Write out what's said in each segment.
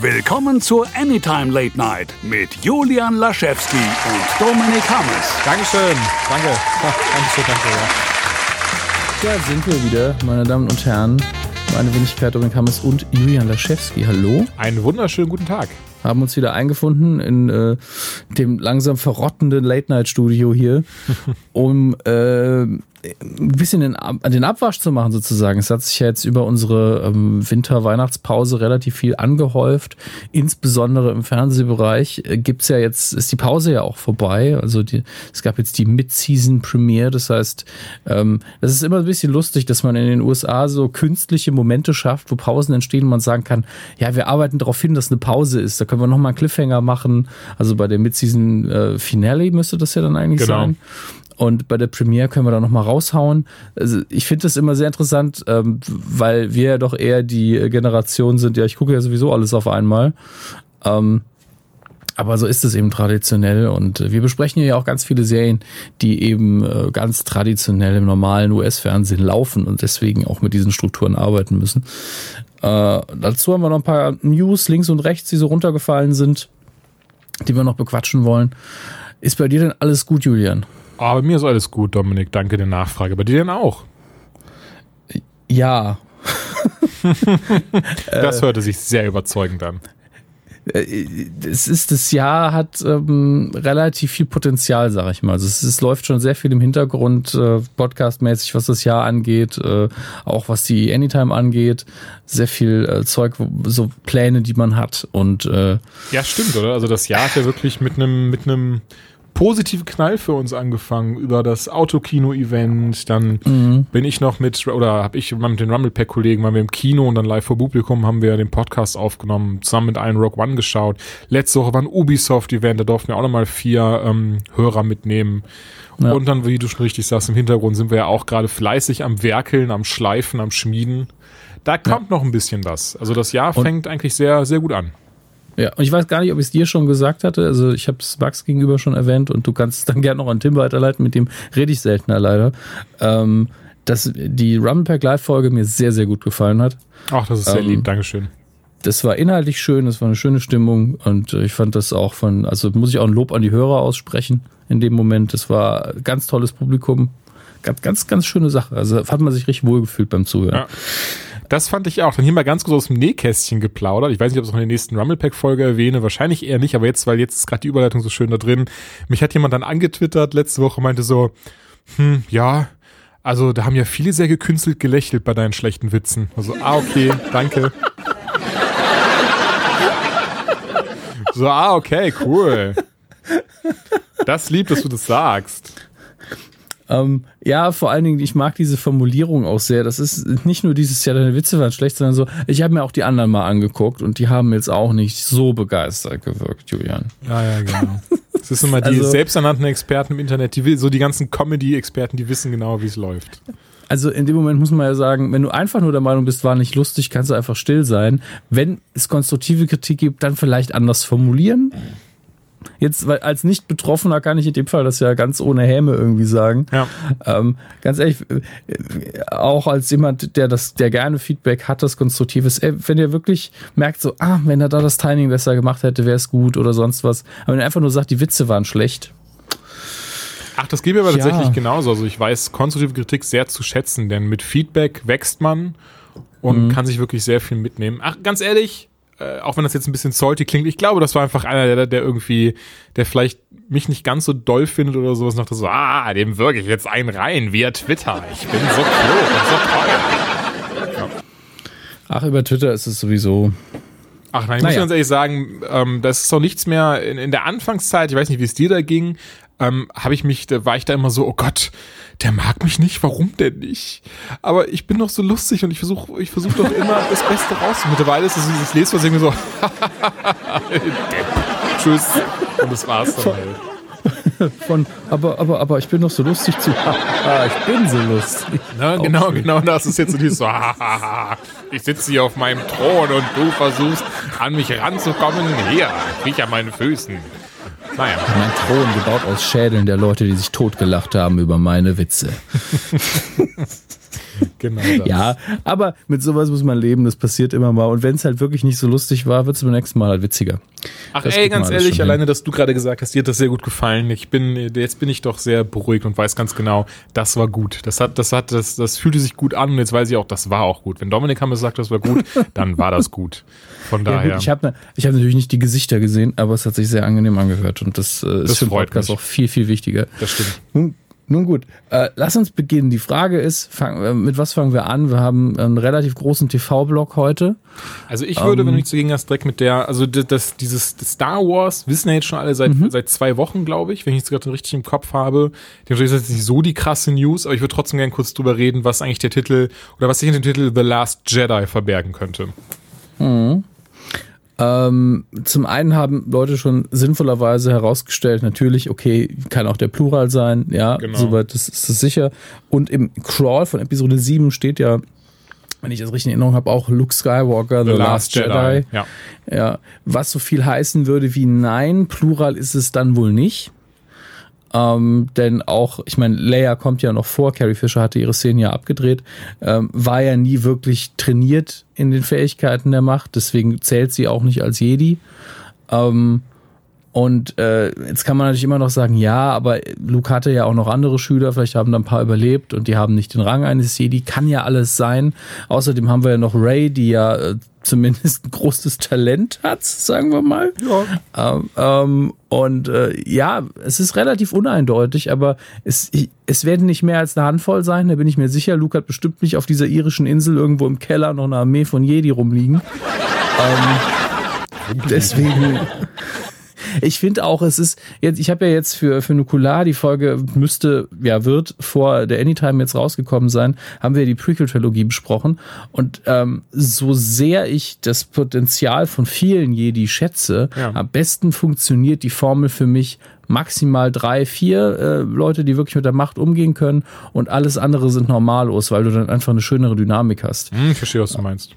Willkommen zur Anytime Late Night mit Julian Laschewski und Dominik Hammes. Dankeschön. Danke. Dankeschön, danke. Ja. Da sind wir wieder, meine Damen und Herren. Meine Wenigkeit Dominik Hammes und Julian Laschewski. Hallo. Einen wunderschönen guten Tag. Haben uns wieder eingefunden in äh, dem langsam verrottenden Late-Night-Studio hier, um äh, ein bisschen den, den Abwasch zu machen sozusagen. Es hat sich ja jetzt über unsere ähm, Winter-Weihnachtspause relativ viel angehäuft. Insbesondere im Fernsehbereich äh, gibt's ja jetzt, ist die Pause ja auch vorbei. Also die, es gab jetzt die Mid-Season Premiere. Das heißt, ähm, das ist immer ein bisschen lustig, dass man in den USA so künstliche Momente schafft, wo Pausen entstehen und man sagen kann, ja, wir arbeiten darauf hin, dass eine Pause ist. Da können wir nochmal einen Cliffhanger machen. Also bei der Mid-Season äh, Finale müsste das ja dann eigentlich genau. sein. Und bei der Premiere können wir da nochmal raushauen. Also ich finde das immer sehr interessant, ähm, weil wir ja doch eher die Generation sind, ja, ich gucke ja sowieso alles auf einmal. Ähm, aber so ist es eben traditionell und wir besprechen ja auch ganz viele Serien, die eben äh, ganz traditionell im normalen US-Fernsehen laufen und deswegen auch mit diesen Strukturen arbeiten müssen. Äh, dazu haben wir noch ein paar News links und rechts, die so runtergefallen sind, die wir noch bequatschen wollen. Ist bei dir denn alles gut, Julian? Aber mir ist alles gut, Dominik. Danke der Nachfrage. Bei dir denn auch? Ja. das hörte sich sehr überzeugend an. Äh, es ist das Jahr hat ähm, relativ viel Potenzial, sag ich mal. Also es, es läuft schon sehr viel im Hintergrund, äh, podcastmäßig, was das Jahr angeht, äh, auch was die Anytime angeht, sehr viel äh, Zeug, so Pläne, die man hat und äh, ja, stimmt, oder? Also das Jahr hat ja wirklich mit einem mit einem positive Knall für uns angefangen über das Autokino-Event. Dann mhm. bin ich noch mit, oder habe ich mit den Rumblepack-Kollegen, waren wir im Kino und dann live vor Publikum haben wir den Podcast aufgenommen, zusammen mit allen Rock One geschaut. Letzte Woche war ein Ubisoft-Event, da durften wir auch nochmal vier ähm, Hörer mitnehmen. Ja. Und dann, wie du schon richtig sagst, im Hintergrund sind wir ja auch gerade fleißig am Werkeln, am Schleifen, am Schmieden. Da kommt ja. noch ein bisschen was. Also das Jahr fängt und eigentlich sehr, sehr gut an. Ja, und ich weiß gar nicht, ob ich es dir schon gesagt hatte. Also ich habe es Max gegenüber schon erwähnt und du kannst es dann gerne noch an Tim weiterleiten, mit dem rede ich seltener leider. Ähm, dass die Rumblepack Live-Folge mir sehr, sehr gut gefallen hat. Ach, das ist sehr ähm, lieb, Dankeschön. Das war inhaltlich schön, das war eine schöne Stimmung und ich fand das auch von, also muss ich auch ein Lob an die Hörer aussprechen in dem Moment. Das war ein ganz tolles Publikum. Ganz, ganz, ganz schöne Sache. Also hat man sich richtig wohlgefühlt beim Zuhören. Ja. Das fand ich auch. Dann hier mal ganz kurz aus dem Nähkästchen geplaudert. Ich weiß nicht, ob ich es noch in der nächsten Rumblepack-Folge erwähne. Wahrscheinlich eher nicht, aber jetzt, weil jetzt ist gerade die Überleitung so schön da drin. Mich hat jemand dann angetwittert letzte Woche, meinte so, hm, ja, also da haben ja viele sehr gekünstelt gelächelt bei deinen schlechten Witzen. Also, ah, okay, danke. So, ah, okay, cool. Das liebt, dass du das sagst. Ähm, ja, vor allen Dingen, ich mag diese Formulierung auch sehr. Das ist nicht nur dieses Jahr, deine Witze waren schlecht, sondern so, ich habe mir auch die anderen mal angeguckt und die haben jetzt auch nicht so begeistert gewirkt, Julian. Ja, ja, genau. Das ist immer die also, selbsternannten Experten im Internet, die so die ganzen Comedy-Experten, die wissen genau, wie es läuft. Also in dem Moment muss man ja sagen, wenn du einfach nur der Meinung bist, war nicht lustig, kannst du einfach still sein. Wenn es konstruktive Kritik gibt, dann vielleicht anders formulieren. Jetzt, weil als Nicht-Betroffener kann ich in dem Fall das ja ganz ohne Häme irgendwie sagen. Ja. Ähm, ganz ehrlich, äh, auch als jemand, der das, der gerne Feedback hat, das Konstruktives, ey, wenn ihr wirklich merkt, so, ah, wenn er da das Timing besser gemacht hätte, wäre es gut oder sonst was. Aber wenn er einfach nur sagt, die Witze waren schlecht. Ach, das geht mir aber ja. tatsächlich genauso. Also ich weiß konstruktive Kritik sehr zu schätzen, denn mit Feedback wächst man und mhm. kann sich wirklich sehr viel mitnehmen. Ach, ganz ehrlich, äh, auch wenn das jetzt ein bisschen salty klingt, ich glaube, das war einfach einer, der, der irgendwie, der vielleicht mich nicht ganz so doll findet oder sowas, dachte so, ah, dem wirke ich jetzt einen rein via Twitter. Ich bin so klug und so toll. Ja. Ach, über Twitter ist es sowieso. Ach nein, ich naja. muss ganz ehrlich sagen, ähm, das ist doch nichts mehr in, in der Anfangszeit, ich weiß nicht, wie es dir da ging, ähm, habe ich mich, da war ich da immer so, oh Gott, der mag mich nicht, warum denn nicht? Aber ich bin doch so lustig und ich versuche ich versuch doch immer das Beste raus. mittlerweile ist es dieses was irgendwie so Tschüss. Und das war's dann halt. Von, aber, aber, aber ich bin doch so lustig zu. ich bin so lustig. Na, genau, genau das ist jetzt so dieses so. ich sitze hier auf meinem Thron und du versuchst an mich ranzukommen. Hier, kriech an meinen Füßen. Naja. Mein Thron gebaut aus Schädeln der Leute, die sich totgelacht haben über meine Witze. genau das. Ja, aber mit sowas muss man leben, das passiert immer mal. Und wenn es halt wirklich nicht so lustig war, wird es beim nächsten Mal halt witziger. Ach das ey, ganz ehrlich, alleine, dass du gerade gesagt hast, dir hat das sehr gut gefallen. Ich bin, jetzt bin ich doch sehr beruhigt und weiß ganz genau, das war gut. Das hat, das hat, das, das fühlte sich gut an und jetzt weiß ich auch, das war auch gut. Wenn Dominik Hammer sagt, das war gut, dann war das gut. Von daher. Ja, gut, ich habe ich hab natürlich nicht die Gesichter gesehen, aber es hat sich sehr angenehm angehört und das, äh, ist das für den Podcast mich. auch viel, viel wichtiger. Das stimmt. Nun, nun gut, äh, lass uns beginnen. Die Frage ist, fang, äh, mit was fangen wir an? Wir haben einen relativ großen TV-Blog heute. Also ich würde, ähm, wenn du nichts dagegen hast, direkt mit der, also das, dieses das Star Wars wissen ja jetzt schon alle seit, mhm. seit zwei Wochen, glaube ich, wenn ich es gerade richtig im Kopf habe. Die natürlich ist jetzt nicht so die krasse News, aber ich würde trotzdem gerne kurz drüber reden, was eigentlich der Titel oder was sich in dem Titel The Last Jedi verbergen könnte. Mhm. Ähm, zum einen haben Leute schon sinnvollerweise herausgestellt, natürlich, okay, kann auch der Plural sein, ja, genau. soweit ist, ist das sicher. Und im Crawl von Episode 7 steht ja, wenn ich das richtig in Erinnerung habe, auch Luke Skywalker, The, The Last, Last, Jedi. Jedi. Ja. ja. Was so viel heißen würde wie nein, Plural ist es dann wohl nicht. Ähm, denn auch, ich meine, Leia kommt ja noch vor, Carrie Fisher hatte ihre Szenen ja abgedreht, ähm, war ja nie wirklich trainiert in den Fähigkeiten der Macht, deswegen zählt sie auch nicht als Jedi. Ähm, und äh, jetzt kann man natürlich immer noch sagen, ja, aber Luke hatte ja auch noch andere Schüler, vielleicht haben da ein paar überlebt und die haben nicht den Rang eines Jedi, kann ja alles sein. Außerdem haben wir ja noch Ray, die ja äh, zumindest ein großes Talent hat, sagen wir mal. Ja. Ähm, ähm, und äh, ja, es ist relativ uneindeutig, aber es, es werden nicht mehr als eine Handvoll sein, da bin ich mir sicher. Luke hat bestimmt nicht auf dieser irischen Insel irgendwo im Keller noch eine Armee von Jedi rumliegen. ähm, deswegen ich finde auch, es ist jetzt, ich habe ja jetzt für, für Nukular, die Folge müsste, ja, wird vor der Anytime jetzt rausgekommen sein, haben wir die Prequel-Trilogie besprochen. Und ähm, so sehr ich das Potenzial von vielen Jedi schätze, ja. am besten funktioniert die Formel für mich maximal drei, vier äh, Leute, die wirklich mit der Macht umgehen können und alles andere sind normalos, weil du dann einfach eine schönere Dynamik hast. Hm, ich verstehe, was du meinst.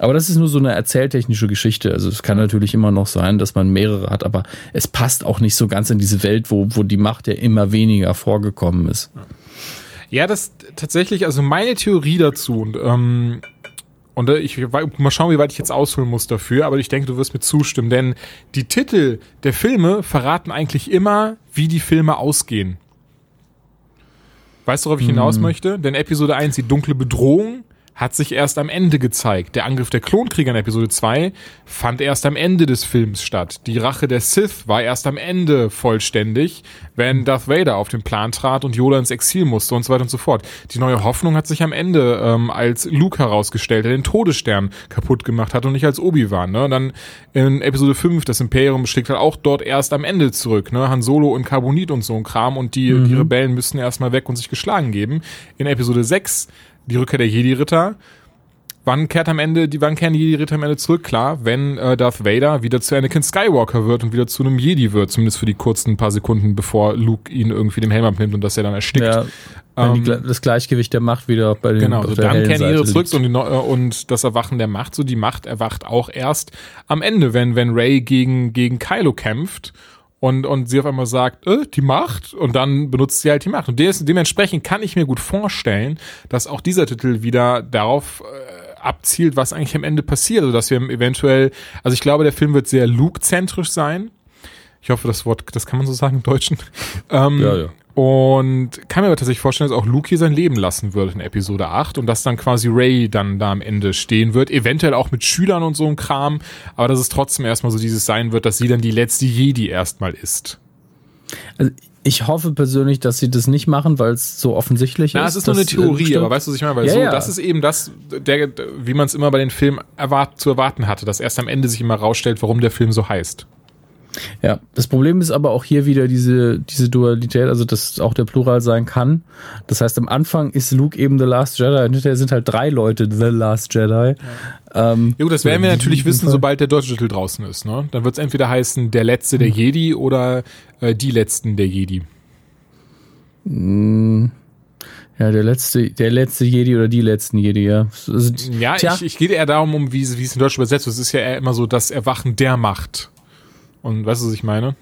Aber das ist nur so eine erzähltechnische Geschichte. Also es kann natürlich immer noch sein, dass man mehrere hat, aber es passt auch nicht so ganz in diese Welt, wo, wo die Macht ja immer weniger vorgekommen ist. Ja, das tatsächlich, also meine Theorie dazu und ähm, und äh, ich mal schauen, wie weit ich jetzt ausholen muss dafür, aber ich denke, du wirst mir zustimmen, denn die Titel der Filme verraten eigentlich immer, wie die Filme ausgehen. Weißt du, worauf ich hinaus hm. möchte? Denn Episode 1, die dunkle Bedrohung, hat sich erst am Ende gezeigt. Der Angriff der Klonkrieger in Episode 2 fand erst am Ende des Films statt. Die Rache der Sith war erst am Ende vollständig, wenn Darth Vader auf den Plan trat und Yoda ins Exil musste und so weiter und so fort. Die neue Hoffnung hat sich am Ende ähm, als Luke herausgestellt, der den Todesstern kaputt gemacht hat und nicht als Obi-Wan. Ne? Und dann in Episode 5, das Imperium schlägt halt auch dort erst am Ende zurück. Ne? Han Solo und Carbonit und so ein Kram und die, mhm. die Rebellen müssen erstmal weg und sich geschlagen geben. In Episode 6 die Rückkehr der Jedi-Ritter. Wann kehrt am Ende, die, wann kehren die Jedi-Ritter am Ende zurück? Klar, wenn äh, Darth Vader wieder zu Anakin Skywalker wird und wieder zu einem Jedi wird, zumindest für die kurzen paar Sekunden, bevor Luke ihn irgendwie dem Helm abnimmt und dass er dann erstickt. Ja, ähm, die, das Gleichgewicht der Macht wieder bei den Genau, so dann kehren Jedi zurück und, die, und das Erwachen der Macht, so die Macht erwacht auch erst am Ende, wenn, wenn Ray gegen, gegen Kylo kämpft und, und sie auf einmal sagt, äh, die Macht und dann benutzt sie halt die Macht. Und des, dementsprechend kann ich mir gut vorstellen, dass auch dieser Titel wieder darauf äh, abzielt, was eigentlich am Ende passiert. Also dass wir eventuell, also ich glaube, der Film wird sehr Luke-zentrisch sein. Ich hoffe, das Wort, das kann man so sagen im Deutschen. Ähm, ja, ja. Und kann mir aber tatsächlich vorstellen, dass auch Luke hier sein Leben lassen wird in Episode 8 und dass dann quasi Ray dann da am Ende stehen wird, eventuell auch mit Schülern und so ein Kram, aber dass es trotzdem erstmal so dieses sein wird, dass sie dann die letzte Jedi erstmal ist. Also ich hoffe persönlich, dass sie das nicht machen, weil es so offensichtlich Na, ist. Ja, es ist nur eine Theorie, aber weißt du, was ich meine? Weil ja, so, ja. das ist eben das, der, wie man es immer bei den Filmen erwart, zu erwarten hatte, dass erst am Ende sich immer rausstellt, warum der Film so heißt. Ja, das Problem ist aber auch hier wieder diese, diese Dualität, also dass auch der Plural sein kann. Das heißt, am Anfang ist Luke eben The Last Jedi und hinterher sind halt drei Leute The Last Jedi. Ja, ähm, ja gut, das werden wir natürlich wissen, sobald der deutsche Titel draußen ist. Ne? Dann wird es entweder heißen Der Letzte der Jedi oder äh, Die Letzten der Jedi. Mm. Ja, der letzte, der letzte Jedi oder die letzten Jedi, ja. Also, ja, tja. ich, ich gehe eher darum, um wie, wie es in Deutsch übersetzt wird. Es ist ja eher immer so das Erwachen der Macht. Und weißt du, was ich meine?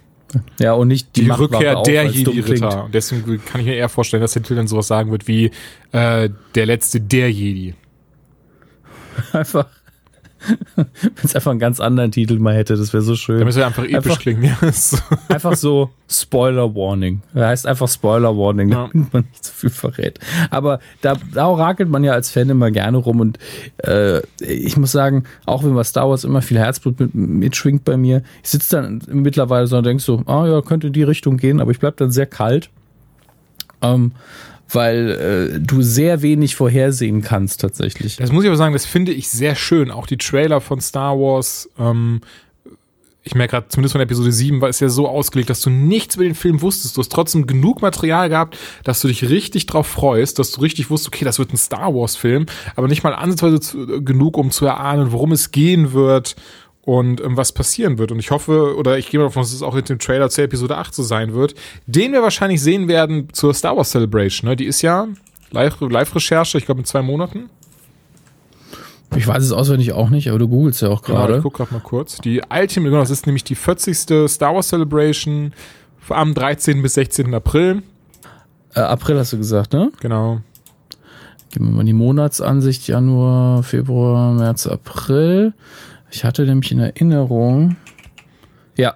Ja, und nicht die, Die Rückkehr auch, der. Jedi-Ritter. Und deswegen kann ich mir eher vorstellen, dass der Titel dann sowas sagen wird wie äh, der letzte der Jedi. Einfach, wenn es einfach einen ganz anderen Titel mal hätte, das wäre so schön. Damit es einfach episch Einfach- klingen. Ja, so. Einfach so Spoiler Warning. Er heißt einfach Spoiler Warning, Ja. damit man nicht zu viel verrät. Aber da, da orakelt man ja als Fan immer gerne rum und äh, ich muss sagen, auch wenn bei Star Wars immer viel Herzblut mit, mitschwingt bei mir, ich sitze dann mittlerweile so und denke so, ah ja, könnte in die Richtung gehen, aber ich bleib dann sehr kalt. Ähm, weil äh, du sehr wenig vorhersehen kannst tatsächlich. Das muss ich aber sagen, das finde ich sehr schön. Auch die Trailer von Star Wars, ähm, ich merke gerade, zumindest von Episode 7 war es ja so ausgelegt, dass du nichts über den Film wusstest. Du hast trotzdem genug Material gehabt, dass du dich richtig drauf freust, dass du richtig wusstest, okay, das wird ein Star Wars-Film, aber nicht mal ansatzweise zu, genug, um zu erahnen, worum es gehen wird und ähm, was passieren wird. Und ich hoffe, oder ich gehe mal davon aus, dass es auch in dem Trailer zur Episode 8 so sein wird, den wir wahrscheinlich sehen werden zur Star Wars Celebration. Ne? Die ist ja Live- Live-Recherche, ich glaube in zwei Monaten. Ich weiß es auswendig auch nicht, aber du googelst ja auch Genau, gerade. ich guck gerade mal kurz. Die Ultimate, genau, das ist nämlich die 40. Star Wars Celebration am 13. bis 16. April. Äh, April hast du gesagt, ne? Genau. Geben wir mal die Monatsansicht, Januar, Februar, März, April. Ich hatte nämlich in Erinnerung, ja,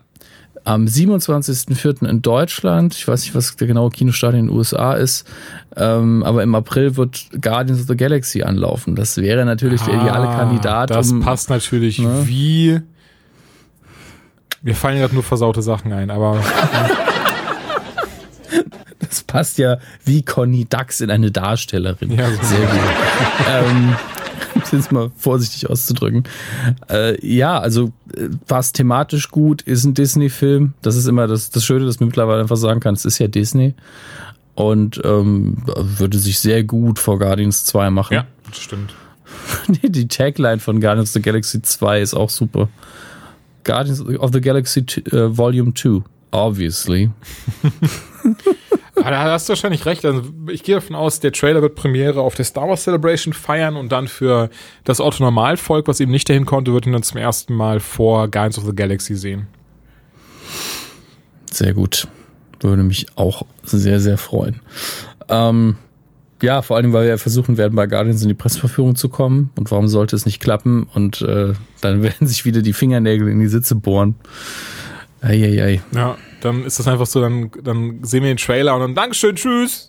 am 27.04. in Deutschland, ich weiß nicht, was der genaue Kinostart in den USA ist, ähm, aber im April wird Guardians of the Galaxy anlaufen. Das wäre natürlich der ideale Ah, Kandidat. Das um, passt natürlich Ne? wie. Mir fallen gerade nur versaute Sachen ein, aber Das passt ja wie Conny Dax in eine Darstellerin. Ja, so. Sehr gut. ähm, um es jetzt mal vorsichtig auszudrücken. Äh, ja, also äh, war es thematisch gut, ist ein Disney-Film. Das ist immer das, das Schöne, dass man mittlerweile einfach sagen kann, es ist ja Disney. Und ähm, würde sich sehr gut vor Guardians 2 machen. ja, das stimmt. Die Tagline von Guardians of the Galaxy 2 ist auch super. Guardians of the Galaxy äh, Volume 2, obviously. Aber da hast du wahrscheinlich recht. Also ich gehe davon aus, der Trailer wird Premiere auf der Star Wars Celebration feiern und dann für das Otto-Normalvolk, was eben nicht dahin konnte, wird ihn dann zum ersten Mal vor Guardians of the Galaxy sehen. Sehr gut. Würde mich auch sehr, sehr freuen. Ähm, ja, vor allem, weil wir ja versuchen werden, bei Guardians in die Presseverführung zu kommen. Und warum sollte es nicht klappen? Und äh, dann werden sich wieder die Fingernägel in die Sitze bohren. Eieiei. Ja, dann ist das einfach so, dann, dann sehen wir den Trailer und dann Dankeschön, tschüss.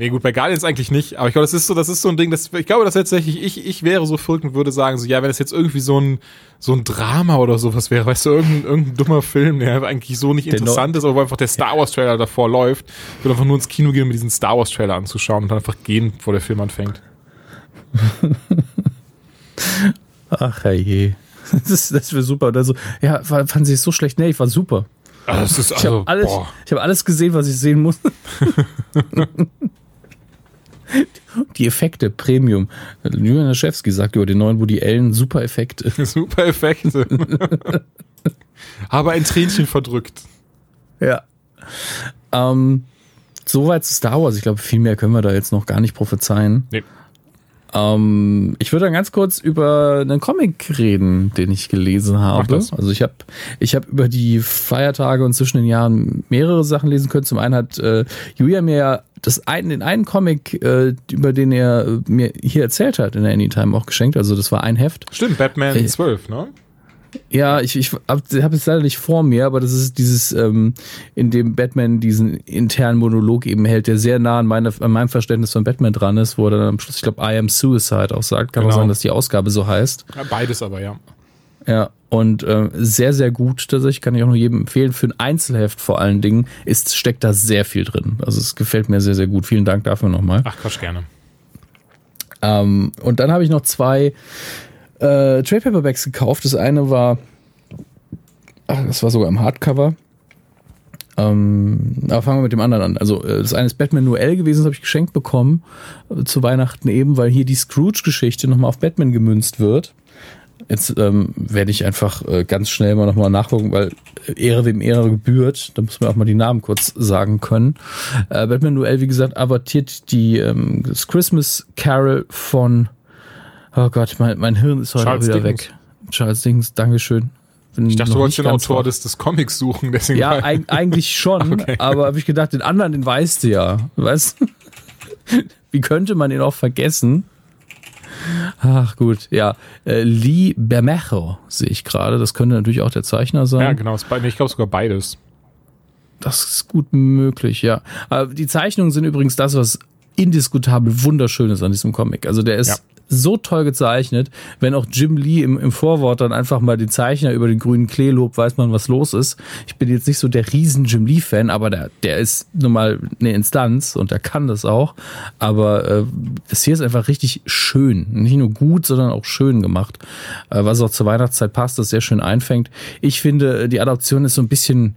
Nee, gut, bei Guardians eigentlich nicht, aber ich glaube, das ist so, das ist so ein Ding, das, ich glaube, dass tatsächlich ich, ich wäre so verrückt und würde sagen, so, ja, wenn das jetzt irgendwie so ein, so ein Drama oder sowas wäre, weißt du, irgendein, irgendein dummer Film, der eigentlich so nicht Der interessant ist, aber wo einfach der Star Wars Trailer davor läuft, würde einfach nur ins Kino gehen, um diesen Star Wars Trailer anzuschauen und dann einfach gehen, bevor der Film anfängt. Ach je. Das, das wäre super. Oder so, ja, fa- fanden Sie es so schlecht? Nee, ich war super. Also, das ist, Ich also, habe alles, hab alles gesehen, was ich sehen muss. Die Effekte, Premium. Julian Laschewski sagt über den neuen Woody Allen, super Effekte. Super Effekte. aber ein Tränchen verdrückt. Ja. Ähm, soweit zu Star Wars. Ich glaube, viel mehr können wir da jetzt noch gar nicht prophezeien. Nee. Ähm, ich würde dann ganz kurz über einen Comic reden, den ich gelesen habe. Also ich habe ich hab über die Feiertage und zwischen den Jahren mehrere Sachen lesen können. Zum einen hat äh, Julia mir ja das einen, den einen Comic, äh, über den er äh, mir hier erzählt hat, in der Anytime auch geschenkt. Also das war ein Heft. Stimmt, Batman Ey. 12, ne? Ja, ich, ich habe hab es leider nicht vor mir, aber das ist dieses, ähm, in dem Batman diesen internen Monolog eben hält, der sehr nah an, meine, an meinem Verständnis von Batman dran ist, wo er dann am Schluss, ich glaube, I am Suicide auch sagt. Kann auch Genau. sein, dass die Ausgabe so heißt. Ja, beides aber, ja. Ja, und äh, sehr, sehr gut tatsächlich, kann ich auch nur jedem empfehlen. Für ein Einzelheft vor allen Dingen ist, steckt da sehr viel drin. Also es gefällt mir sehr, sehr gut. Vielen Dank dafür nochmal. Ach, Quatsch, gerne. Ähm, und dann habe ich noch zwei äh, Trade Paperbacks gekauft. Das eine war, ach, das war sogar im Hardcover. Ähm, aber fangen wir mit dem anderen an. Also äh, das eine ist Batman Noel gewesen, das habe ich geschenkt bekommen äh, zu Weihnachten eben, weil hier die Scrooge-Geschichte nochmal auf Batman gemünzt wird. Jetzt ähm, werde ich einfach äh, ganz schnell mal nochmal nachgucken, weil Ehre wem Ehre gebührt. Da muss man auch mal die Namen kurz sagen können. Äh, Batman Noel, wie gesagt, abortiert die ähm, das Christmas Carol von Oh Gott, mein, mein Hirn ist heute Charles wieder Dickens. weg. Charles Dickens, Dankeschön. bin Ich dachte, du wolltest den Autor des, des Comics suchen, deswegen Ja, eig eigentlich schon, Okay. aber habe ich gedacht, den anderen, den weißt du ja. Weißt? Wie könnte man ihn auch vergessen? Ach gut, ja. Äh, Lee Bermejo sehe ich gerade. Das könnte natürlich auch der Zeichner sein. ja, genau. Ich glaube sogar beides. Das ist gut möglich, ja. Aber die Zeichnungen sind übrigens das, was indiskutabel wunderschön ist an diesem Comic. Also der ist Ja. So toll gezeichnet. Wenn auch Jim Lee im, im Vorwort dann einfach mal den Zeichner über den grünen Klee lobt, weiß man, was los ist. Ich bin jetzt nicht so der riesen Jim Lee-Fan, aber der, der ist nun mal eine Instanz und der kann das auch. Aber äh, das hier ist einfach richtig schön. Nicht nur gut, sondern auch schön gemacht. Äh, was auch zur Weihnachtszeit passt, das sehr schön einfängt. Ich finde, die Adaption ist so ein bisschen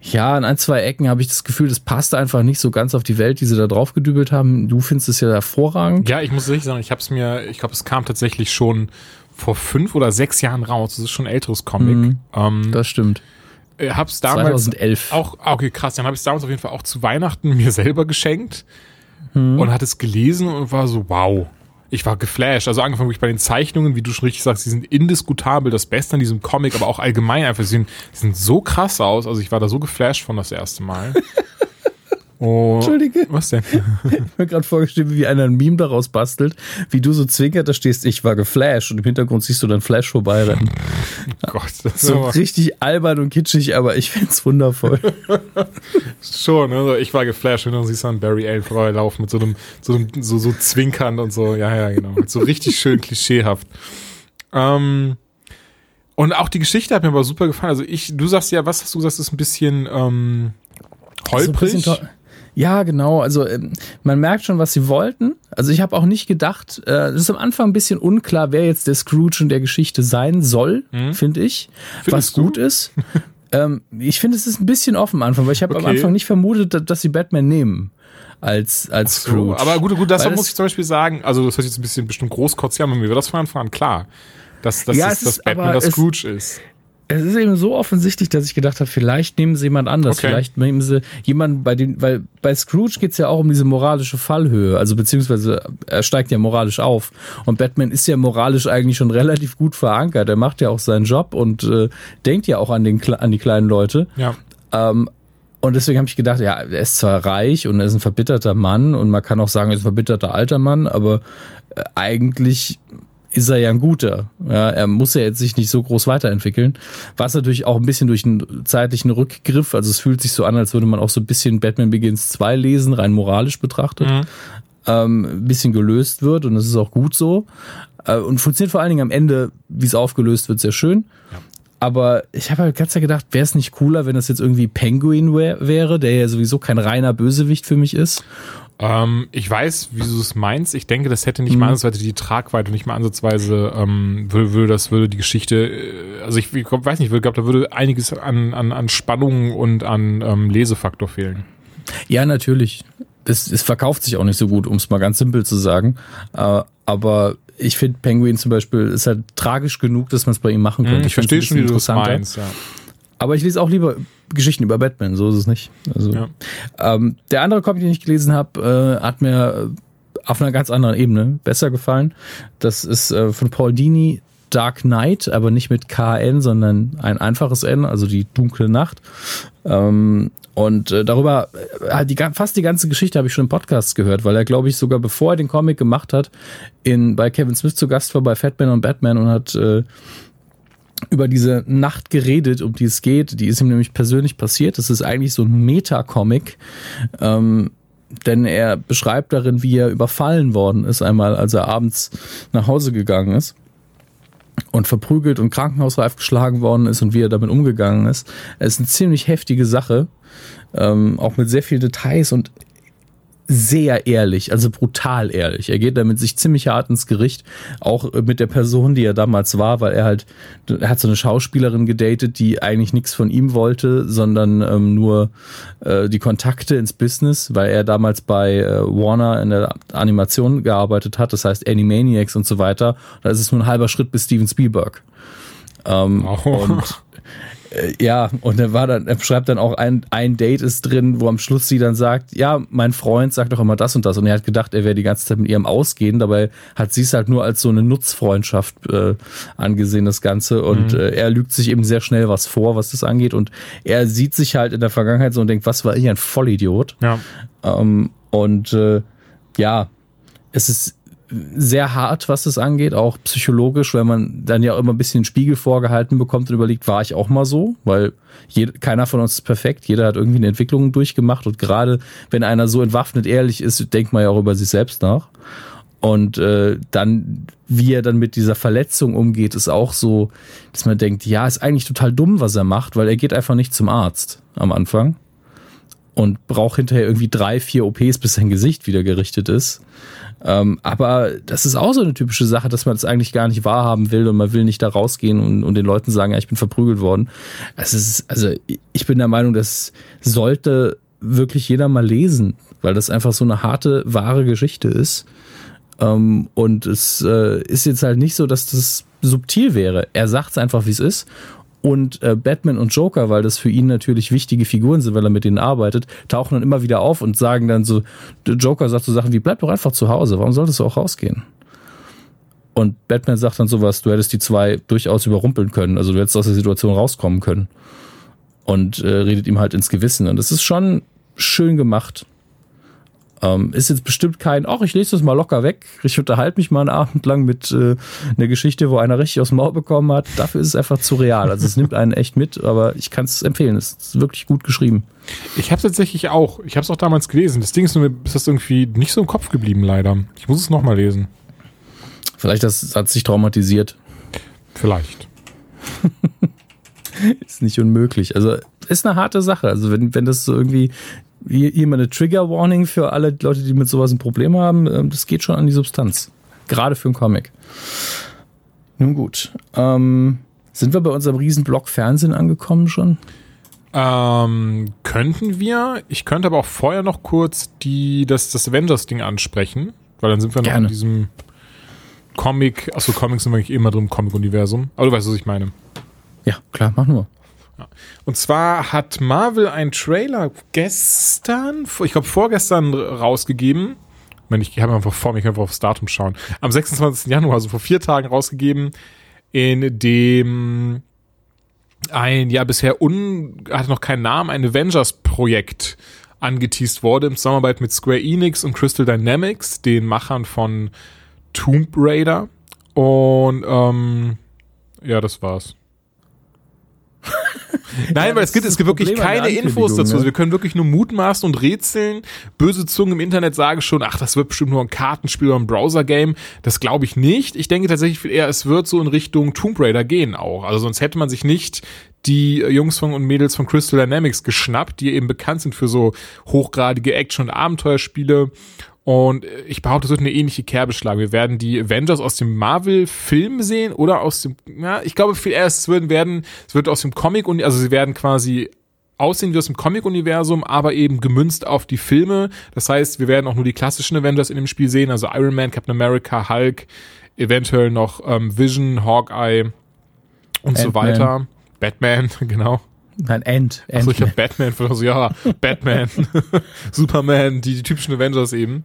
ja, an ein, zwei Ecken habe ich das Gefühl, das passt einfach nicht so ganz auf die Welt, die sie da drauf gedübelt haben. Du findest es ja hervorragend. Ja, ich muss ehrlich sagen, ich habe es mir, ich glaube, es kam tatsächlich schon vor fünf oder sechs Jahren raus. Das ist schon ein älteres Comic. Ähm, Das stimmt. äh, hab's damals 2011. auch, ah, okay, krass, dann habe ich es damals auf jeden Fall auch zu Weihnachten mir selber geschenkt Mhm. und hatte es gelesen und war so, wow. Ich war geflasht. Also angefangen wirklich bei den Zeichnungen, wie du schon richtig sagst, die sind indiskutabel das Beste an diesem Comic, aber auch allgemein einfach, sie sie sind so krass aus. Also ich war da so geflasht von das erste Mal. Oh, Entschuldige. Was denn? Ich habe mir gerade vorgestellt, wie einer ein Meme daraus bastelt, wie du so zwinkert, da stehst, ich war geflasht und im Hintergrund siehst du dann Flash vorbeirennen. Gott, das ist So aber richtig albern und kitschig, aber ich find's wundervoll. schon. Also ich war geflasht, wenn du siehst dann Barry Allen vorbeilaufen mit so einem, so einem, so, so zwinkernd und so. Ja, ja, genau. So richtig schön klischeehaft. Ähm, und auch die Geschichte hat mir aber super gefallen. Also ich, du sagst ja, was hast du gesagt, ist ein bisschen ähm, So ein holprig. bisschen Ja, genau. Also ähm, man merkt schon, was sie wollten. Also ich habe auch nicht gedacht, äh, es ist am Anfang ein bisschen unklar, wer jetzt der Scrooge in der Geschichte sein soll, finde ich. was Mhm. Findest du? gut ist. ähm, ich finde, es ist ein bisschen offen am Anfang, weil ich habe am Okay. Anfang nicht vermutet, dass, dass sie Batman nehmen als, als so, Scrooge. aber gut, gut, das muss ich zum Beispiel sagen. Also das hört jetzt ein bisschen bestimmt großkotzig an, aber mir war das von Anfang an klar. Dass, dass, Ja, es dass Batman das Scrooge ist. Es ist eben so offensichtlich, dass ich gedacht habe, vielleicht nehmen sie jemand anders. Okay. Vielleicht nehmen sie jemanden, bei dem, weil bei Scrooge geht's ja auch um diese moralische Fallhöhe. Also beziehungsweise er steigt ja moralisch auf. Und Batman ist ja moralisch eigentlich schon relativ gut verankert. Er macht ja auch seinen Job und äh, denkt ja auch an, den, an die kleinen Leute. Ja. Ähm, und deswegen habe ich gedacht, ja, er ist zwar reich und er ist ein verbitterter Mann und man kann auch sagen, er ist ein verbitterter alter Mann, aber äh, eigentlich ist er ja ein guter. Ja, er muss ja jetzt sich nicht so groß weiterentwickeln. Was natürlich auch ein bisschen durch einen zeitlichen Rückgriff, also es fühlt sich so an, als würde man auch so ein bisschen Batman Begins 2 lesen, rein moralisch betrachtet, ähm, ein bisschen gelöst wird und das ist auch gut so. Äh, und funktioniert vor allen Dingen am Ende, wie es aufgelöst wird, sehr schön. Aber ich habe halt ganz gedacht, wäre es nicht cooler, wenn das jetzt irgendwie Penguin wär, wäre, der ja sowieso kein reiner Bösewicht für mich ist. Ähm, ich weiß, wie du es meinst. Ich denke, das hätte nicht Mhm. mal ansatzweise die Tragweite, nicht mal ansatzweise ähm, würde, würde das würde die Geschichte. äh, Also ich, ich glaub, weiß nicht, ich glaube, da würde einiges an, an, an Spannung und an ähm, Lesefaktor fehlen. Ja, natürlich. Es, es verkauft sich auch nicht so gut, um es mal ganz simpel zu sagen. Äh, aber ich finde, Penguin zum Beispiel ist halt tragisch genug, dass man es bei ihm machen könnte. Hm, ich find's verstehe schon, wie du interessanter. meinst. Ja. Aber ich lese auch lieber Geschichten über Batman, so ist es nicht. Also, Ja. ähm, der andere Comic, den ich gelesen habe, äh, hat mir äh, auf einer ganz anderen Ebene besser gefallen. Das ist äh, von Paul Dini Dark Knight, aber nicht mit KN, sondern ein einfaches N, also die dunkle Nacht. Ähm, und äh, darüber, äh, die, fast die ganze Geschichte habe ich schon im Podcast gehört, weil er, glaube ich, sogar bevor er den Comic gemacht hat, in, bei Kevin Smith zu Gast war bei Fatman und Batman und hat äh, über diese Nacht geredet, um die es geht. Die ist ihm nämlich persönlich passiert. Das ist eigentlich so ein Meta-Comic. Ähm, denn er beschreibt darin, wie er überfallen worden ist, einmal als er abends nach Hause gegangen ist und verprügelt und krankenhausreif geschlagen worden ist und wie er damit umgegangen ist. Es ist eine ziemlich heftige Sache, ähm, auch mit sehr vielen Details und sehr ehrlich, also brutal ehrlich. Er geht damit sich ziemlich hart ins Gericht, auch mit der Person, die er damals war, weil er halt, er hat so eine Schauspielerin gedatet, die eigentlich nichts von ihm wollte, sondern ähm, nur äh, die Kontakte ins Business, weil er damals bei äh, Warner in der Animation gearbeitet hat, das heißt Animaniacs und so weiter. Da ist es nur ein halber Schritt bis Steven Spielberg. Ähm, Oh. Und Äh, ja, und er war dann, er schreibt dann auch ein, ein Date ist drin, wo am Schluss sie dann sagt, ja, mein Freund sagt doch immer das und das. Und er hat gedacht, er wäre die ganze Zeit mit ihrem Ausgehen. Dabei hat sie es halt nur als so eine Nutzfreundschaft äh, angesehen, das Ganze. Und mhm. äh, er lügt sich eben sehr schnell was vor, was das angeht. Und er sieht sich halt in der Vergangenheit so und denkt, was war ich ein Vollidiot. Ja. Ähm, und äh, ja, es ist sehr hart, was das angeht, auch psychologisch, weil man dann ja immer ein bisschen Spiegel vorgehalten bekommt und überlegt, war ich auch mal so? Weil jeder, keiner von uns ist perfekt, jeder hat irgendwie eine Entwicklung durchgemacht und gerade wenn einer so entwaffnet ehrlich ist, denkt man ja auch über sich selbst nach. Und äh, dann, wie er dann mit dieser Verletzung umgeht, ist auch so, dass man denkt, ja, ist eigentlich total dumm, was er macht, weil er geht einfach nicht zum Arzt am Anfang und braucht hinterher irgendwie drei, vier OPs, bis sein Gesicht wieder gerichtet ist. Ähm, aber das ist auch so eine typische Sache, dass man das eigentlich gar nicht wahrhaben will und man will nicht da rausgehen und, und den Leuten sagen, ja, ich bin verprügelt worden. Es ist, also ich bin der Meinung, das sollte wirklich jeder mal lesen, weil das einfach so eine harte, wahre Geschichte ist. Ähm, und es äh, ist jetzt halt nicht so, dass das subtil wäre. Er sagt es einfach, wie es ist und äh, Batman und Joker, weil das für ihn natürlich wichtige Figuren sind, weil er mit denen arbeitet, tauchen dann immer wieder auf und sagen dann so, der Joker sagt so Sachen wie, bleib doch einfach zu Hause, warum solltest du auch rausgehen? Und Batman sagt dann sowas, du hättest die zwei durchaus überrumpeln können, also du hättest aus der Situation rauskommen können. Und äh, redet ihm halt ins Gewissen. Und das ist schon schön gemacht. Ähm, ist jetzt bestimmt kein, ach, ich lese das mal locker weg. Ich unterhalte mich mal einen Abend lang mit äh, einer Geschichte, wo einer richtig aus dem Maul bekommen hat. Dafür ist es einfach zu real. Also es nimmt einen echt mit, aber ich kann es empfehlen. Es ist wirklich gut geschrieben. Ich habe tatsächlich auch. Ich habe es auch damals gelesen. Das Ding ist nur, ist das irgendwie nicht so im Kopf geblieben, leider. Ich muss es nochmal lesen. Vielleicht das hat sich traumatisiert. Vielleicht. ist nicht unmöglich. Also ist eine harte Sache. Also wenn, wenn das so irgendwie hier mal eine Trigger Warning für alle Leute, die mit sowas ein Problem haben. Ähm, das geht schon an die Substanz. Gerade für einen Comic. Nun gut. Ähm, sind wir bei unserem Riesenblock Fernsehen angekommen schon? Ähm, könnten wir. Ich könnte aber auch vorher noch kurz die, das, das Avengers-Ding ansprechen, weil dann sind wir noch Gerne. in diesem Comic, achso, Comics sind wir eigentlich immer drin im Comic-Universum. Aber du weißt, was ich meine. Ja, klar, mach nur. Und zwar hat Marvel einen Trailer gestern, ich glaube vorgestern rausgegeben. Ich, meine, ich habe einfach vor mir, ich kann einfach aufs Datum schauen. Am 26. Januar, also vor vier Tagen rausgegeben, in dem ein ja bisher un hatte noch keinen Namen, ein Avengers-Projekt angeteased wurde im Zusammenarbeit mit Square Enix und Crystal Dynamics, den Machern von Tomb Raider. Und ähm, ja, das war's. Nein, ja, weil es gibt, es gibt wirklich keine Infos dazu. Ne? wir können wirklich nur mutmaßen und rätseln. Böse Zungen im Internet sagen schon, ach, das wird bestimmt nur ein Kartenspiel oder ein Browser-Game. Das glaube ich nicht. Ich denke tatsächlich eher, es wird so in Richtung Tomb Raider gehen auch. Also sonst hätte man sich nicht die Jungs von und Mädels von Crystal Dynamics geschnappt, die eben bekannt sind für so hochgradige Action- und Abenteuerspiele und ich behaupte, es wird eine ähnliche Kerbe schlagen. Wir werden die Avengers aus dem Marvel-Film sehen oder aus dem, ja, ich glaube viel erst, es wird werden, es wird aus dem Comic und also sie werden quasi aussehen wie aus dem Comic-Universum, aber eben gemünzt auf die Filme. Das heißt, wir werden auch nur die klassischen Avengers in dem Spiel sehen, also Iron Man, Captain America, Hulk, eventuell noch ähm, Vision, Hawkeye und so weiter. Batman, genau. Nein, End. Achso, ich hab Batman, also ja, Batman, Superman, die, die typischen Avengers eben.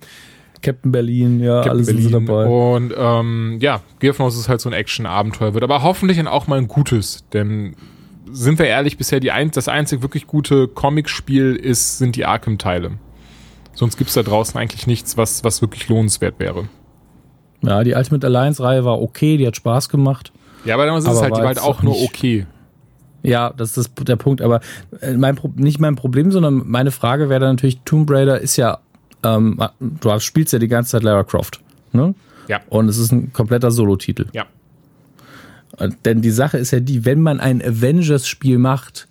Captain Berlin, ja, Captain alles Berlin. sind dabei. Und ähm, ja, gehe davon aus, dass es halt so ein Action-Abenteuer wird. Aber hoffentlich dann auch mal ein gutes. Denn sind wir ehrlich, bisher die ein, das einzig wirklich gute Comic-Spiel ist, sind die Arkham-Teile. Sonst gibt's da draußen eigentlich nichts, was, was wirklich lohnenswert wäre. Ja, die Ultimate Alliance-Reihe war okay, die hat Spaß gemacht. Ja, aber damals ist es halt, die war halt auch nur okay. Ja, das ist der Punkt. Aber äh, mein nicht mein Problem, sondern meine Frage wäre dann natürlich, Tomb Raider ist ja, ähm, du spielst ja die ganze Zeit Lara Croft. Ne? Ja. Und es ist ein kompletter Solo-Titel. Ja. Denn die Sache ist ja die, wenn man ein Avengers-Spiel macht,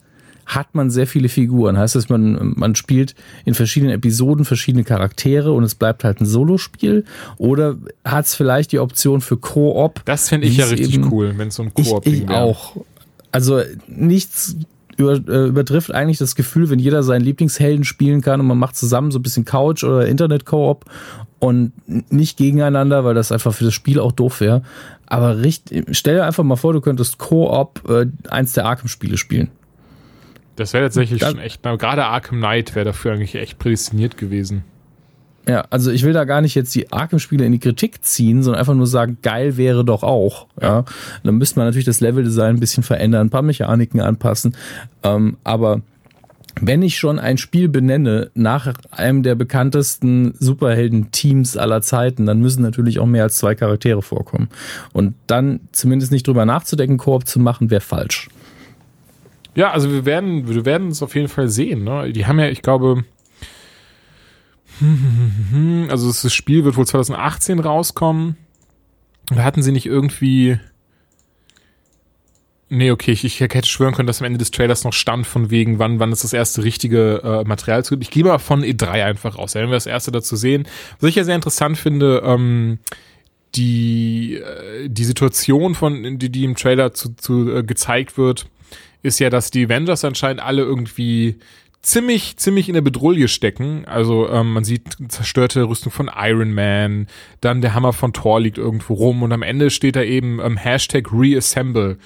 hat man sehr viele Figuren. Heißt das, man, man spielt in verschiedenen Episoden verschiedene Charaktere und es bleibt halt ein Solospiel? Oder hat es vielleicht die Option für Koop? Das fände ich ja richtig cool, wenn es so ein Koop Ich, ich auch also nichts über, äh, übertrifft eigentlich das Gefühl, wenn jeder seinen Lieblingshelden spielen kann und man macht zusammen so ein bisschen Couch oder Internet-Koop und nicht gegeneinander, weil das einfach für das Spiel auch doof wäre. Aber richt, stell dir einfach mal vor, du könntest Koop äh, eins der Arkham-Spiele spielen. Das wäre tatsächlich das, schon echt, gerade Arkham Knight wäre dafür eigentlich echt prädestiniert gewesen. Ja, also ich will da gar nicht jetzt die Arkham-Spiele in die Kritik ziehen, sondern einfach nur sagen, geil wäre doch auch. Ja, dann müsste man natürlich das Level-Design ein bisschen verändern, ein paar Mechaniken anpassen. Ähm, aber wenn ich schon ein Spiel benenne nach einem der bekanntesten Superhelden-Teams aller Zeiten, dann müssen natürlich auch mehr als zwei Charaktere vorkommen. Und dann zumindest nicht drüber nachzudenken, Koop zu machen, wäre falsch. Ja, also wir werden, wir werden es auf jeden Fall sehen. Ne? Die haben ja, ich glaube, also das Spiel wird wohl 2018 rauskommen. Hatten sie nicht irgendwie Nee, okay, ich, ich hätte schwören können, dass am Ende des Trailers noch stand, von wegen, wann, wann ist das erste richtige äh, Material zu. Ich gehe mal von E3 einfach aus, wenn wir das erste dazu sehen. Was ich ja sehr interessant finde, ähm, die, äh, die Situation, von, die, die im Trailer zu, zu äh, gezeigt wird, ist ja, dass die Avengers anscheinend alle irgendwie ziemlich, ziemlich in der Bedrulle stecken. Also ähm, man sieht zerstörte Rüstung von Iron Man, dann der Hammer von Thor liegt irgendwo rum und am Ende steht da eben ähm, Hashtag Reassemble.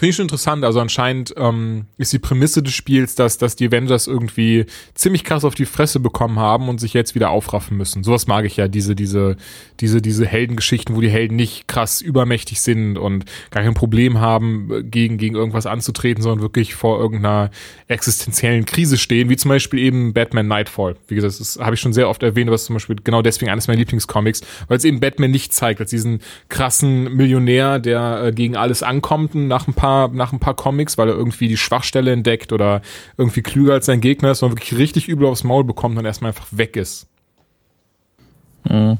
Finde ich schon interessant. Also anscheinend ähm, ist die Prämisse des Spiels, dass, dass die Avengers irgendwie ziemlich krass auf die Fresse bekommen haben und sich jetzt wieder aufraffen müssen. Sowas mag ich ja, diese, diese, diese, diese Heldengeschichten, wo die Helden nicht krass übermächtig sind und gar kein Problem haben, gegen, gegen irgendwas anzutreten, sondern wirklich vor irgendeiner existenziellen Krise stehen, wie zum Beispiel eben Batman Nightfall. Wie gesagt, das habe ich schon sehr oft erwähnt, was zum Beispiel genau deswegen eines meiner Lieblingscomics, weil es eben Batman nicht zeigt, als diesen krassen Millionär, der äh, gegen alles ankommt und nach ein paar paar, nach ein paar Comics, weil er irgendwie die Schwachstelle entdeckt oder irgendwie klüger als sein Gegner ist und wirklich richtig übel aufs Maul bekommt und erstmal einfach weg ist. Mhm.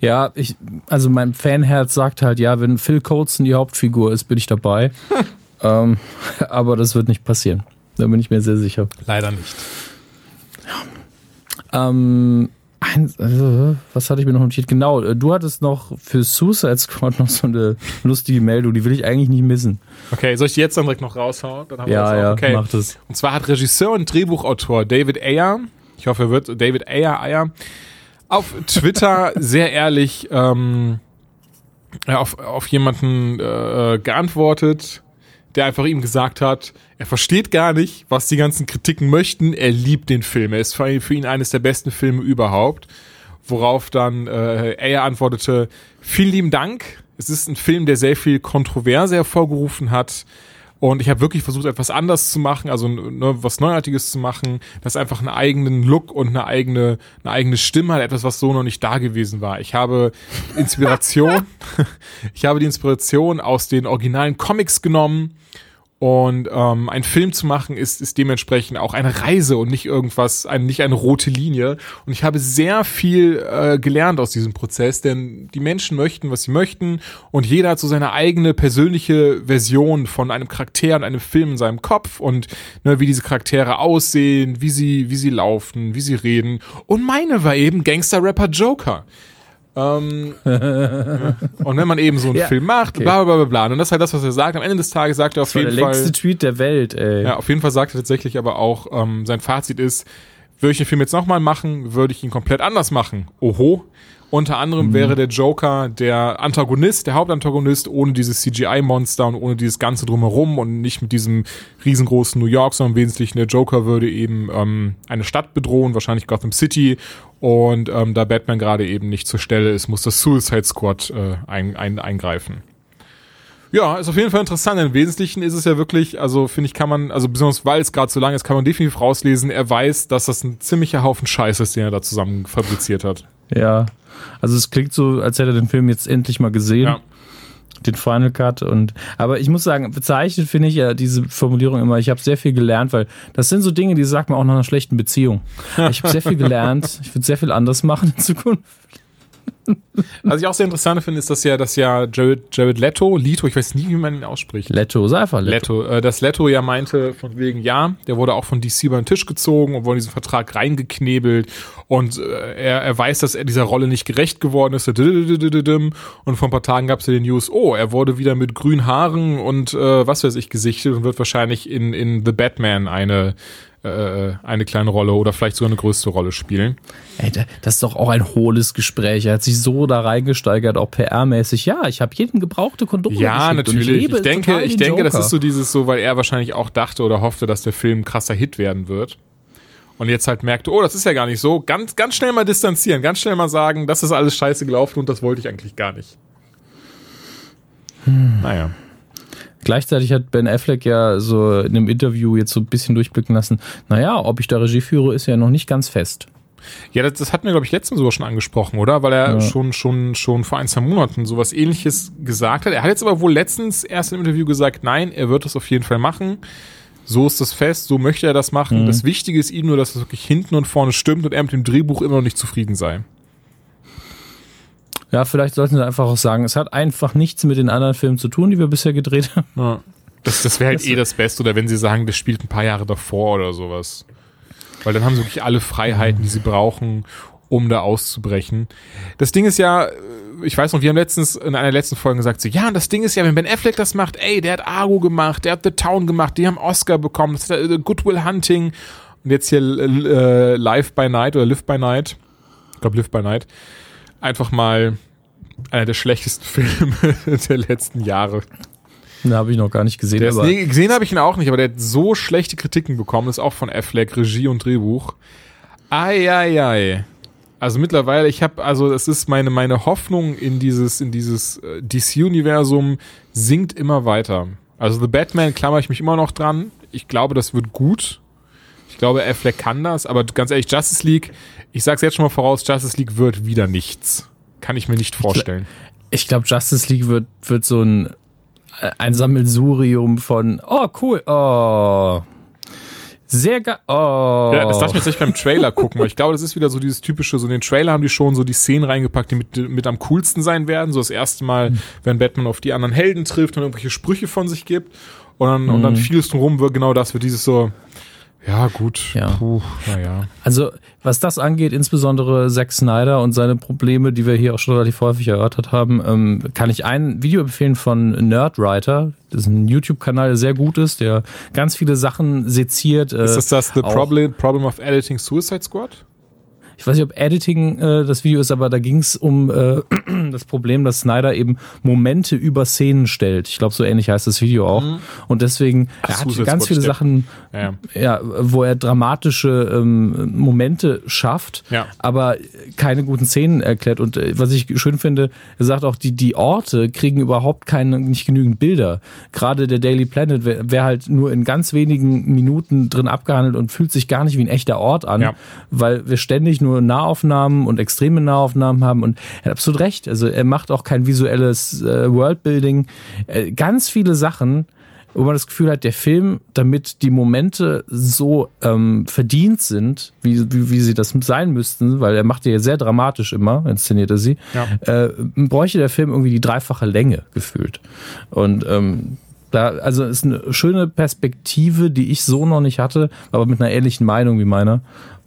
Ja, ich, also mein Fanherz sagt halt, ja, wenn Phil Coulson die Hauptfigur ist, bin ich dabei. ähm, aber das wird nicht passieren. Da bin ich mir sehr sicher. Leider nicht. Ja. Ähm, Eins, also, was hatte ich mir noch notiert? Genau, äh, du hattest noch für Suicide Squad noch so eine lustige Meldung, die will ich eigentlich nicht missen. Okay, soll ich die jetzt dann direkt noch raushauen? Dann haben ja, wir auch. okay. ja, mach das. Und zwar hat Regisseur und Drehbuchautor David Ayer, ich hoffe, er wird David Ayer, Ayer auf Twitter sehr ehrlich ähm, auf, auf jemanden äh, geantwortet, der einfach ihm gesagt hat, er versteht gar nicht, was die ganzen Kritiken möchten. Er liebt den Film. Er ist für ihn eines der besten Filme überhaupt. Worauf dann äh, er antwortete, vielen lieben Dank. Es ist ein Film, der sehr viel Kontroverse hervorgerufen hat. Und ich habe wirklich versucht, etwas anders zu machen, also ne, was Neuartiges zu machen, das einfach einen eigenen Look und eine eigene, eine eigene Stimme hat, etwas, was so noch nicht da gewesen war. Ich habe Inspiration, ich habe die Inspiration aus den originalen Comics genommen und ähm, ein Film zu machen ist, ist dementsprechend auch eine Reise und nicht irgendwas, ein, nicht eine rote Linie. Und ich habe sehr viel äh, gelernt aus diesem Prozess, denn die Menschen möchten, was sie möchten, und jeder hat so seine eigene persönliche Version von einem Charakter und einem Film in seinem Kopf und ne, wie diese Charaktere aussehen, wie sie, wie sie laufen, wie sie reden. Und meine war eben Gangster-Rapper Joker. Ähm, und wenn man eben so einen ja, Film macht, okay. bla bla bla bla. Und das ist halt das, was er sagt. Am Ende des Tages sagt er auf das jeden Fall. Der längste Tweet der Welt, ey. Ja, auf jeden Fall sagt er tatsächlich aber auch, ähm, sein Fazit ist, würde ich den Film jetzt nochmal machen, würde ich ihn komplett anders machen. Oho. Unter anderem mhm. wäre der Joker der Antagonist, der Hauptantagonist, ohne dieses CGI-Monster und ohne dieses Ganze drumherum und nicht mit diesem riesengroßen New York, sondern im Wesentlichen der Joker würde eben ähm, eine Stadt bedrohen, wahrscheinlich Gotham City. Und ähm, da Batman gerade eben nicht zur Stelle ist, muss das Suicide Squad äh, ein, ein, eingreifen. Ja, ist auf jeden Fall interessant. Im Wesentlichen ist es ja wirklich, also finde ich, kann man, also besonders weil es gerade so lang ist, kann man definitiv rauslesen, er weiß, dass das ein ziemlicher Haufen Scheiß ist, den er da zusammen fabriziert hat. Ja, also es klingt so, als hätte er den Film jetzt endlich mal gesehen. Ja. Den Final Cut und aber ich muss sagen, bezeichnet finde ich ja diese Formulierung immer. Ich habe sehr viel gelernt, weil das sind so Dinge, die sagt man auch nach einer schlechten Beziehung. Ich habe sehr viel gelernt. Ich würde sehr viel anders machen in Zukunft. Was ich auch sehr interessant finde, ist, dass ja, dass ja Jared, Jared Leto, Leto, ich weiß nie, wie man ihn ausspricht. Leto, sei einfach Leto. Leto, äh, dass Leto ja meinte, von wegen, ja, der wurde auch von DC über den Tisch gezogen und wurde in diesen Vertrag reingeknebelt und äh, er, er weiß, dass er dieser Rolle nicht gerecht geworden ist. Und vor ein paar Tagen gab es ja die News, oh, er wurde wieder mit grünen Haaren und äh, was weiß ich gesichtet und wird wahrscheinlich in, in The Batman eine äh, eine kleine Rolle oder vielleicht sogar eine größte Rolle spielen. Ey, das ist doch auch ein hohles Gespräch. Er hat sich so da reingesteigert, auch PR-mäßig. Ja, ich habe jeden gebrauchte Kondom. Ja, natürlich. Ich, ich, denke, ich denke, das ist so dieses so, weil er wahrscheinlich auch dachte oder hoffte, dass der Film ein krasser Hit werden wird. Und jetzt halt merkte, oh, das ist ja gar nicht so. Ganz, ganz schnell mal distanzieren, ganz schnell mal sagen, das ist alles scheiße gelaufen und das wollte ich eigentlich gar nicht. Hm. Naja. Gleichzeitig hat Ben Affleck ja so in einem Interview jetzt so ein bisschen durchblicken lassen, naja, ob ich da Regie führe, ist ja noch nicht ganz fest. Ja, das, das hatten wir, glaube ich, letztens sogar schon angesprochen, oder? Weil er ja. schon, schon, schon vor ein, zwei Monaten sowas ähnliches gesagt hat. Er hat jetzt aber wohl letztens erst im Interview gesagt, nein, er wird das auf jeden Fall machen. So ist das fest, so möchte er das machen. Mhm. Das Wichtige ist ihm nur, dass es wirklich hinten und vorne stimmt und er mit dem Drehbuch immer noch nicht zufrieden sei. Ja, vielleicht sollten sie einfach auch sagen, es hat einfach nichts mit den anderen Filmen zu tun, die wir bisher gedreht haben. Ja. Das, das wäre halt das eh das Beste, oder wenn sie sagen, das spielt ein paar Jahre davor oder sowas. Weil dann haben sie wirklich alle Freiheiten, die sie brauchen, um da auszubrechen. Das Ding ist ja, ich weiß noch, wir haben letztens in einer letzten Folge gesagt, so, ja, und das Ding ist ja, wenn Ben Affleck das macht, ey, der hat Argo gemacht, der hat The Town gemacht, die haben Oscar bekommen, äh, Goodwill Hunting und jetzt hier äh, Live by Night oder Live by Night, ich glaube Live by Night, einfach mal einer der schlechtesten Filme der letzten Jahre. Da habe ich noch gar nicht gesehen. Ist, nee, gesehen habe ich ihn auch nicht, aber der hat so schlechte Kritiken bekommen, das ist auch von Affleck, Regie und Drehbuch. Eieiei. Also mittlerweile, ich habe, also es ist meine, meine Hoffnung in dieses, in dieses äh, DC-Universum sinkt immer weiter. Also The Batman klammer ich mich immer noch dran. Ich glaube, das wird gut. Ich glaube, Affleck kann das, aber ganz ehrlich, Justice League, ich sag's jetzt schon mal voraus, Justice League wird wieder nichts. Kann ich mir nicht vorstellen. Ich glaube, Justice League wird, wird so ein, ein Sammelsurium von, oh cool, oh, sehr geil. Oh. Ja, das darf ich jetzt nicht beim Trailer gucken, weil ich glaube, das ist wieder so dieses typische, so in den Trailer haben die schon so die Szenen reingepackt, die mit, mit am coolsten sein werden. So das erste Mal, mhm. wenn Batman auf die anderen Helden trifft und irgendwelche Sprüche von sich gibt. Und dann, mhm. und dann mhm. vieles drumherum wird genau das, wird dieses so, ja, gut. Ja. Puh, naja. Also, was das angeht, insbesondere Zack Snyder und seine Probleme, die wir hier auch schon relativ häufig erörtert haben, ähm, kann ich ein Video empfehlen von Nerdwriter. Das ist ein YouTube-Kanal, der sehr gut ist, der ganz viele Sachen seziert. Äh, ist das das The Problem, Problem of Editing Suicide Squad? Ich weiß nicht, ob Editing äh, das Video ist, aber da ging es um äh, das Problem, dass Snyder eben Momente über Szenen stellt. Ich glaube, so ähnlich heißt das Video auch. Mhm. Und deswegen, Ach, er hat ganz viele Sachen, ja. ja. wo er dramatische ähm, Momente schafft, ja. aber keine guten Szenen erklärt. Und äh, was ich schön finde, er sagt auch, die, die Orte kriegen überhaupt keine, nicht genügend Bilder. Gerade der Daily Planet wäre wär halt nur in ganz wenigen Minuten drin abgehandelt und fühlt sich gar nicht wie ein echter Ort an, ja. weil wir ständig nur Nahaufnahmen und extreme Nahaufnahmen haben und er hat absolut recht. Also er macht auch kein visuelles äh, Worldbuilding. Äh, ganz viele Sachen, wo man das Gefühl hat, der Film, damit die Momente so ähm, verdient sind, wie, wie, wie sie das sein müssten, weil er macht die ja sehr dramatisch immer, inszeniert er sie, ja. äh, bräuchte der Film irgendwie die dreifache Länge gefühlt. Und ähm, da, also ist eine schöne Perspektive, die ich so noch nicht hatte, aber mit einer ähnlichen Meinung wie meiner.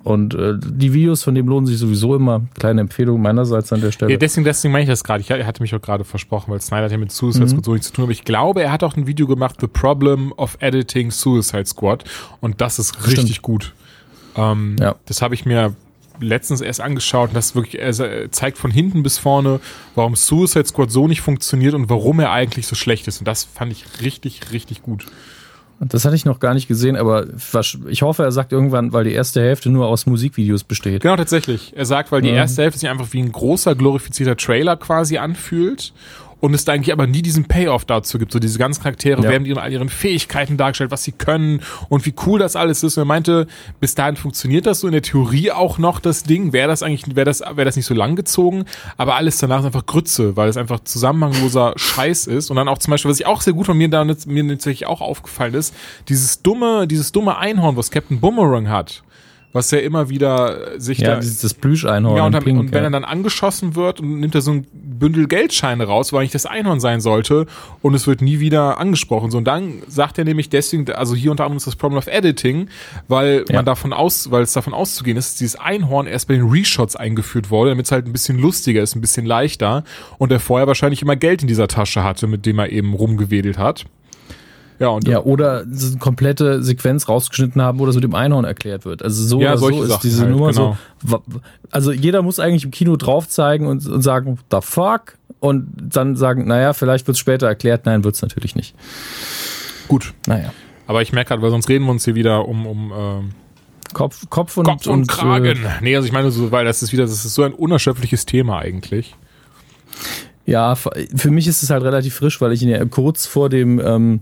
Und äh, die Videos von dem lohnen sich sowieso immer. Kleine Empfehlung meinerseits an der Stelle. Ja, deswegen, deswegen meine ich das gerade. Ich hatte mich auch gerade versprochen, weil Snyder hat ja mit Suicide Squad mhm. so nichts zu tun. Aber ich glaube, er hat auch ein Video gemacht, The Problem of Editing Suicide Squad. Und das ist Stimmt. richtig gut. Ähm, ja. Das habe ich mir letztens erst angeschaut und das wirklich, er zeigt von hinten bis vorne, warum Suicide Squad so nicht funktioniert und warum er eigentlich so schlecht ist. Und das fand ich richtig, richtig gut. Das hatte ich noch gar nicht gesehen, aber ich hoffe, er sagt irgendwann, weil die erste Hälfte nur aus Musikvideos besteht. Genau, tatsächlich. Er sagt, weil die erste Hälfte sich einfach wie ein großer, glorifizierter Trailer quasi anfühlt und es da eigentlich aber nie diesen Payoff dazu gibt. So diese ganzen Charaktere ja. werden mit all ihren Fähigkeiten dargestellt, was sie können und wie cool das alles ist. Und er meinte, bis dahin funktioniert das so in der Theorie auch noch das Ding. Wäre das eigentlich, wäre das, wäre das nicht so lang gezogen, aber alles danach ist einfach Grütze, weil es einfach zusammenhangloser Scheiß ist. Und dann auch zum Beispiel, was ich auch sehr gut von mir da mir tatsächlich auch aufgefallen ist, dieses dumme, dieses dumme Einhorn, was Captain Boomerang hat was ja immer wieder sich Ja, da dieses das Plüscheinhorn. ja, und, dann, Pink, und wenn ja. er dann angeschossen wird und nimmt er so ein Bündel Geldscheine raus, weil eigentlich das Einhorn sein sollte und es wird nie wieder angesprochen. So, und dann sagt er nämlich deswegen, also hier unter anderem ist das Problem of Editing, weil Ja. man davon aus, weil es davon auszugehen ist, dass dieses Einhorn erst bei den Reshots eingeführt wurde, damit es halt ein bisschen lustiger ist, ein bisschen leichter und er vorher wahrscheinlich immer Geld in dieser Tasche hatte, mit dem er eben rumgewedelt hat. Ja, und Ja, oder so eine komplette Sequenz rausgeschnitten haben, wo das mit dem Einhorn erklärt wird. Also so Ja, oder so ist Sachen diese halt, Nummer genau. so. Also jeder muss eigentlich im Kino drauf zeigen und, und sagen, the fuck? Und dann sagen, naja, vielleicht wird es später erklärt. Nein, wird es natürlich nicht. gut. Naja. Aber ich merke gerade, weil sonst reden wir uns hier wieder um, um ähm, Kopf, Kopf und, Kopf und, Kragen. Äh, nee, also ich meine so, weil das ist wieder, das ist so ein unerschöpfliches Thema eigentlich. ja, für für mich ist es halt relativ frisch, weil ich ihn ja kurz vor dem ähm,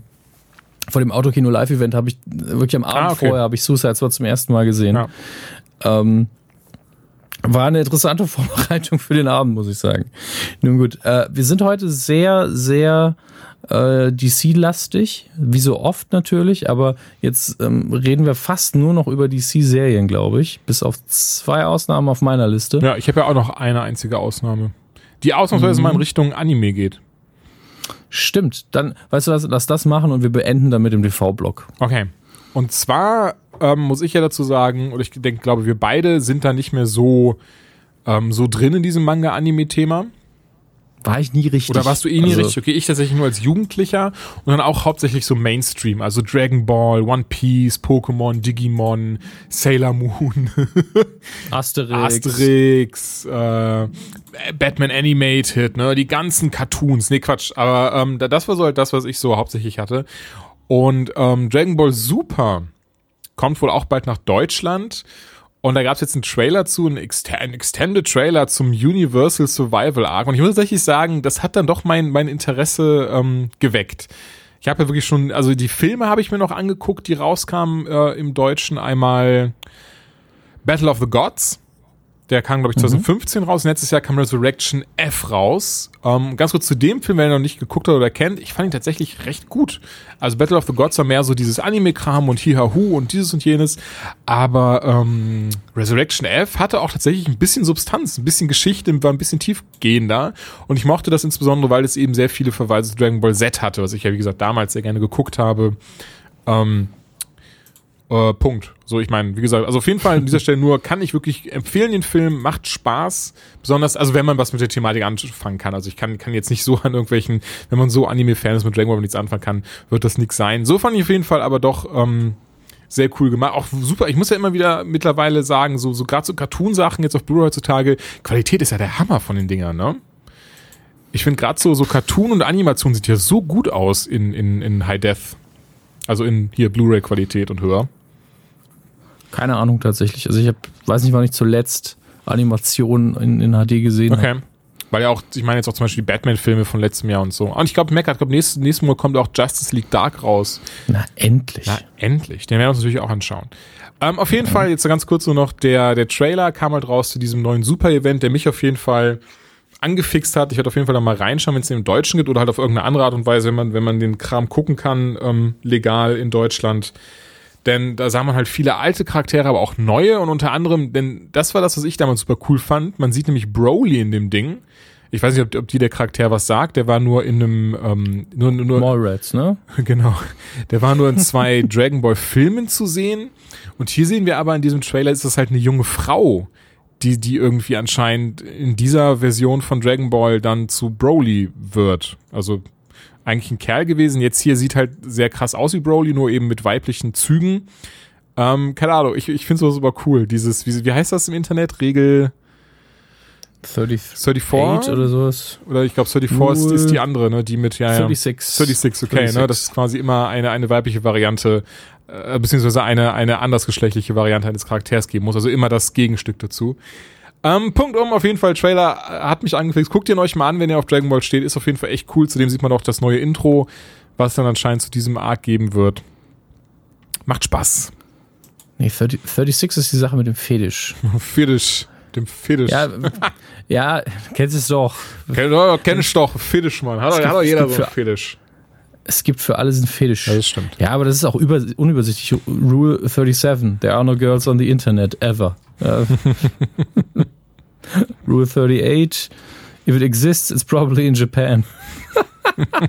vor dem Autokino Live Event habe ich wirklich am Abend Ah, okay. vorher habe ich Suicide Squad zum ersten Mal gesehen. Ja. Ähm, war eine interessante Vorbereitung für den Abend, muss ich sagen. Nun gut, äh, wir sind heute sehr, sehr äh, DC-lastig, wie so oft natürlich, aber jetzt ähm, reden wir fast nur noch über DC-Serien, glaube ich, bis auf zwei Ausnahmen auf meiner Liste. Ja, ich habe ja auch noch eine einzige Ausnahme. Die ausnahmsweise mal in Richtung Anime geht. Stimmt, dann, weißt du was, lass das machen und wir beenden dann mit dem TV-Block. Okay. Und zwar ähm, muss ich ja dazu sagen, oder ich denke, glaube, wir beide sind da nicht mehr so, ähm, so drin in diesem Manga-Anime-Thema. War ich nie richtig. Oder warst du eh nie Also, richtig? Okay, ich tatsächlich nur als Jugendlicher und dann auch hauptsächlich so Mainstream, also Dragon Ball, One Piece, Pokémon, Digimon, Sailor Moon, Asterix. Asterix, äh, Batman Animated, ne, die ganzen Cartoons, nee Quatsch, aber ähm, da- das war so halt das, was ich so hauptsächlich hatte. Und ähm, Dragon Ball Super kommt wohl auch bald nach Deutschland. Und da gab es jetzt einen Trailer zu, einen, Ext einen Extended Trailer zum Universal Survival Arc. Und ich muss tatsächlich sagen, das hat dann doch mein, mein Interesse ähm, geweckt. Ich habe ja wirklich schon, also die Filme habe ich mir noch angeguckt, die rauskamen äh, im Deutschen. Einmal Battle of the Gods. Der kam, glaube ich, 2015 raus. Und letztes Jahr kam Resurrection F raus. Ähm, ganz kurz zu dem Film, wer ihn noch nicht geguckt hat oder kennt, ich fand ihn tatsächlich recht gut. Also Battle of the Gods war mehr so dieses Anime-Kram und Hihahu und dieses und jenes. Aber ähm, Resurrection F hatte auch tatsächlich ein bisschen Substanz, ein bisschen Geschichte, war ein bisschen tiefgehender. Und ich mochte das insbesondere, weil es eben sehr viele Verweise zu Dragon Ball Z hatte, was ich ja, wie gesagt, damals sehr gerne geguckt habe. Ähm, äh, Punkt. So, ich meine, wie gesagt, also auf jeden Fall an dieser Stelle nur kann ich wirklich empfehlen den Film, macht Spaß, besonders, also wenn man was mit der Thematik anfangen kann. Also ich kann, kann jetzt nicht so an irgendwelchen, wenn man so Anime-Fan ist mit Dragon Ball nichts anfangen kann, wird das nix sein. So fand ich auf jeden Fall aber doch ähm, sehr cool gemacht. Auch super, ich muss ja immer wieder mittlerweile sagen, so, so gerade so Cartoon-Sachen jetzt auf Blu-ray heutzutage, Qualität ist ja der Hammer von den Dingern, ne? Ich finde gerade so, so Cartoon und Animation sieht ja so gut aus in, in, in High Def. Also in hier Blu-ray-Qualität und höher. Keine Ahnung tatsächlich. Also ich hab, weiß nicht, wann ich zuletzt Animationen in, in HD gesehen habe. Okay. Weil ja auch, ich meine jetzt auch zum Beispiel die Batman-Filme von letztem Jahr und so. Und ich glaube, Mecker, ich glaube, nächstes, nächstes Mal kommt auch Justice League Dark raus. Na, endlich. Na, endlich. Den werden wir uns natürlich auch anschauen. Ähm, auf jeden Fall, jetzt ganz kurz nur noch, der, der Trailer kam halt raus zu diesem neuen Super-Event, der mich auf jeden Fall angefixt hat. Ich werde auf jeden Fall da mal reinschauen, wenn es den im Deutschen gibt oder halt auf irgendeine andere Art und Weise, wenn man, wenn man den Kram gucken kann, ähm, legal in Deutschland. Denn da sah man halt viele alte Charaktere, aber auch neue und unter anderem, denn das war das, was ich damals super cool fand. Man sieht nämlich Broly in dem Ding. Ich weiß nicht, ob, ob dir der Charakter was sagt. Der war nur in einem, ähm, nur, nur, Mallrats, ne? Genau. Der war nur in zwei Dragon Ball Filmen zu sehen. Und hier sehen wir aber in diesem Trailer ist das halt eine junge Frau, die, die irgendwie anscheinend in dieser Version von Dragon Ball dann zu Broly wird. Also eigentlich ein Kerl gewesen. Jetzt hier sieht halt sehr krass aus wie Broly, nur eben mit weiblichen Zügen. Ähm, keine Ahnung, ich, ich finde es super cool. Dieses, wie, wie heißt das im Internet? Regel 34 34? oder sowas. Oder ich glaube 34 ist, ist die andere, ne? Die mit, ja, ja. 36. 36, okay, 36. ne? Das ist quasi immer eine, eine weibliche Variante, äh, beziehungsweise eine, eine andersgeschlechtliche Variante eines Charakters geben muss. Also immer das Gegenstück dazu. Ähm, Punkt um, auf jeden Fall, Trailer äh, hat mich angefixt. Guckt ihn euch mal an, wenn ihr auf Dragon Ball steht. Ist auf jeden Fall echt cool. Zudem sieht man auch das neue Intro, was dann anscheinend zu diesem Arc geben wird. Macht Spaß. Nee, 30, 36 ist die Sache mit dem Fetisch. Fetisch. Dem Fetisch. Ja, ja, kennst du es doch. Kenn, oh, kenn ich doch. Fetisch, Mann. Hat, gibt- hat doch jeder so einen Fetisch. Es gibt für alles einen Fetisch. Ja, das stimmt. Ja, aber das ist auch über, unübersichtlich. Rule 37. There are no girls on the internet ever. Ja. Rule 38. If it exists, it's probably in Japan.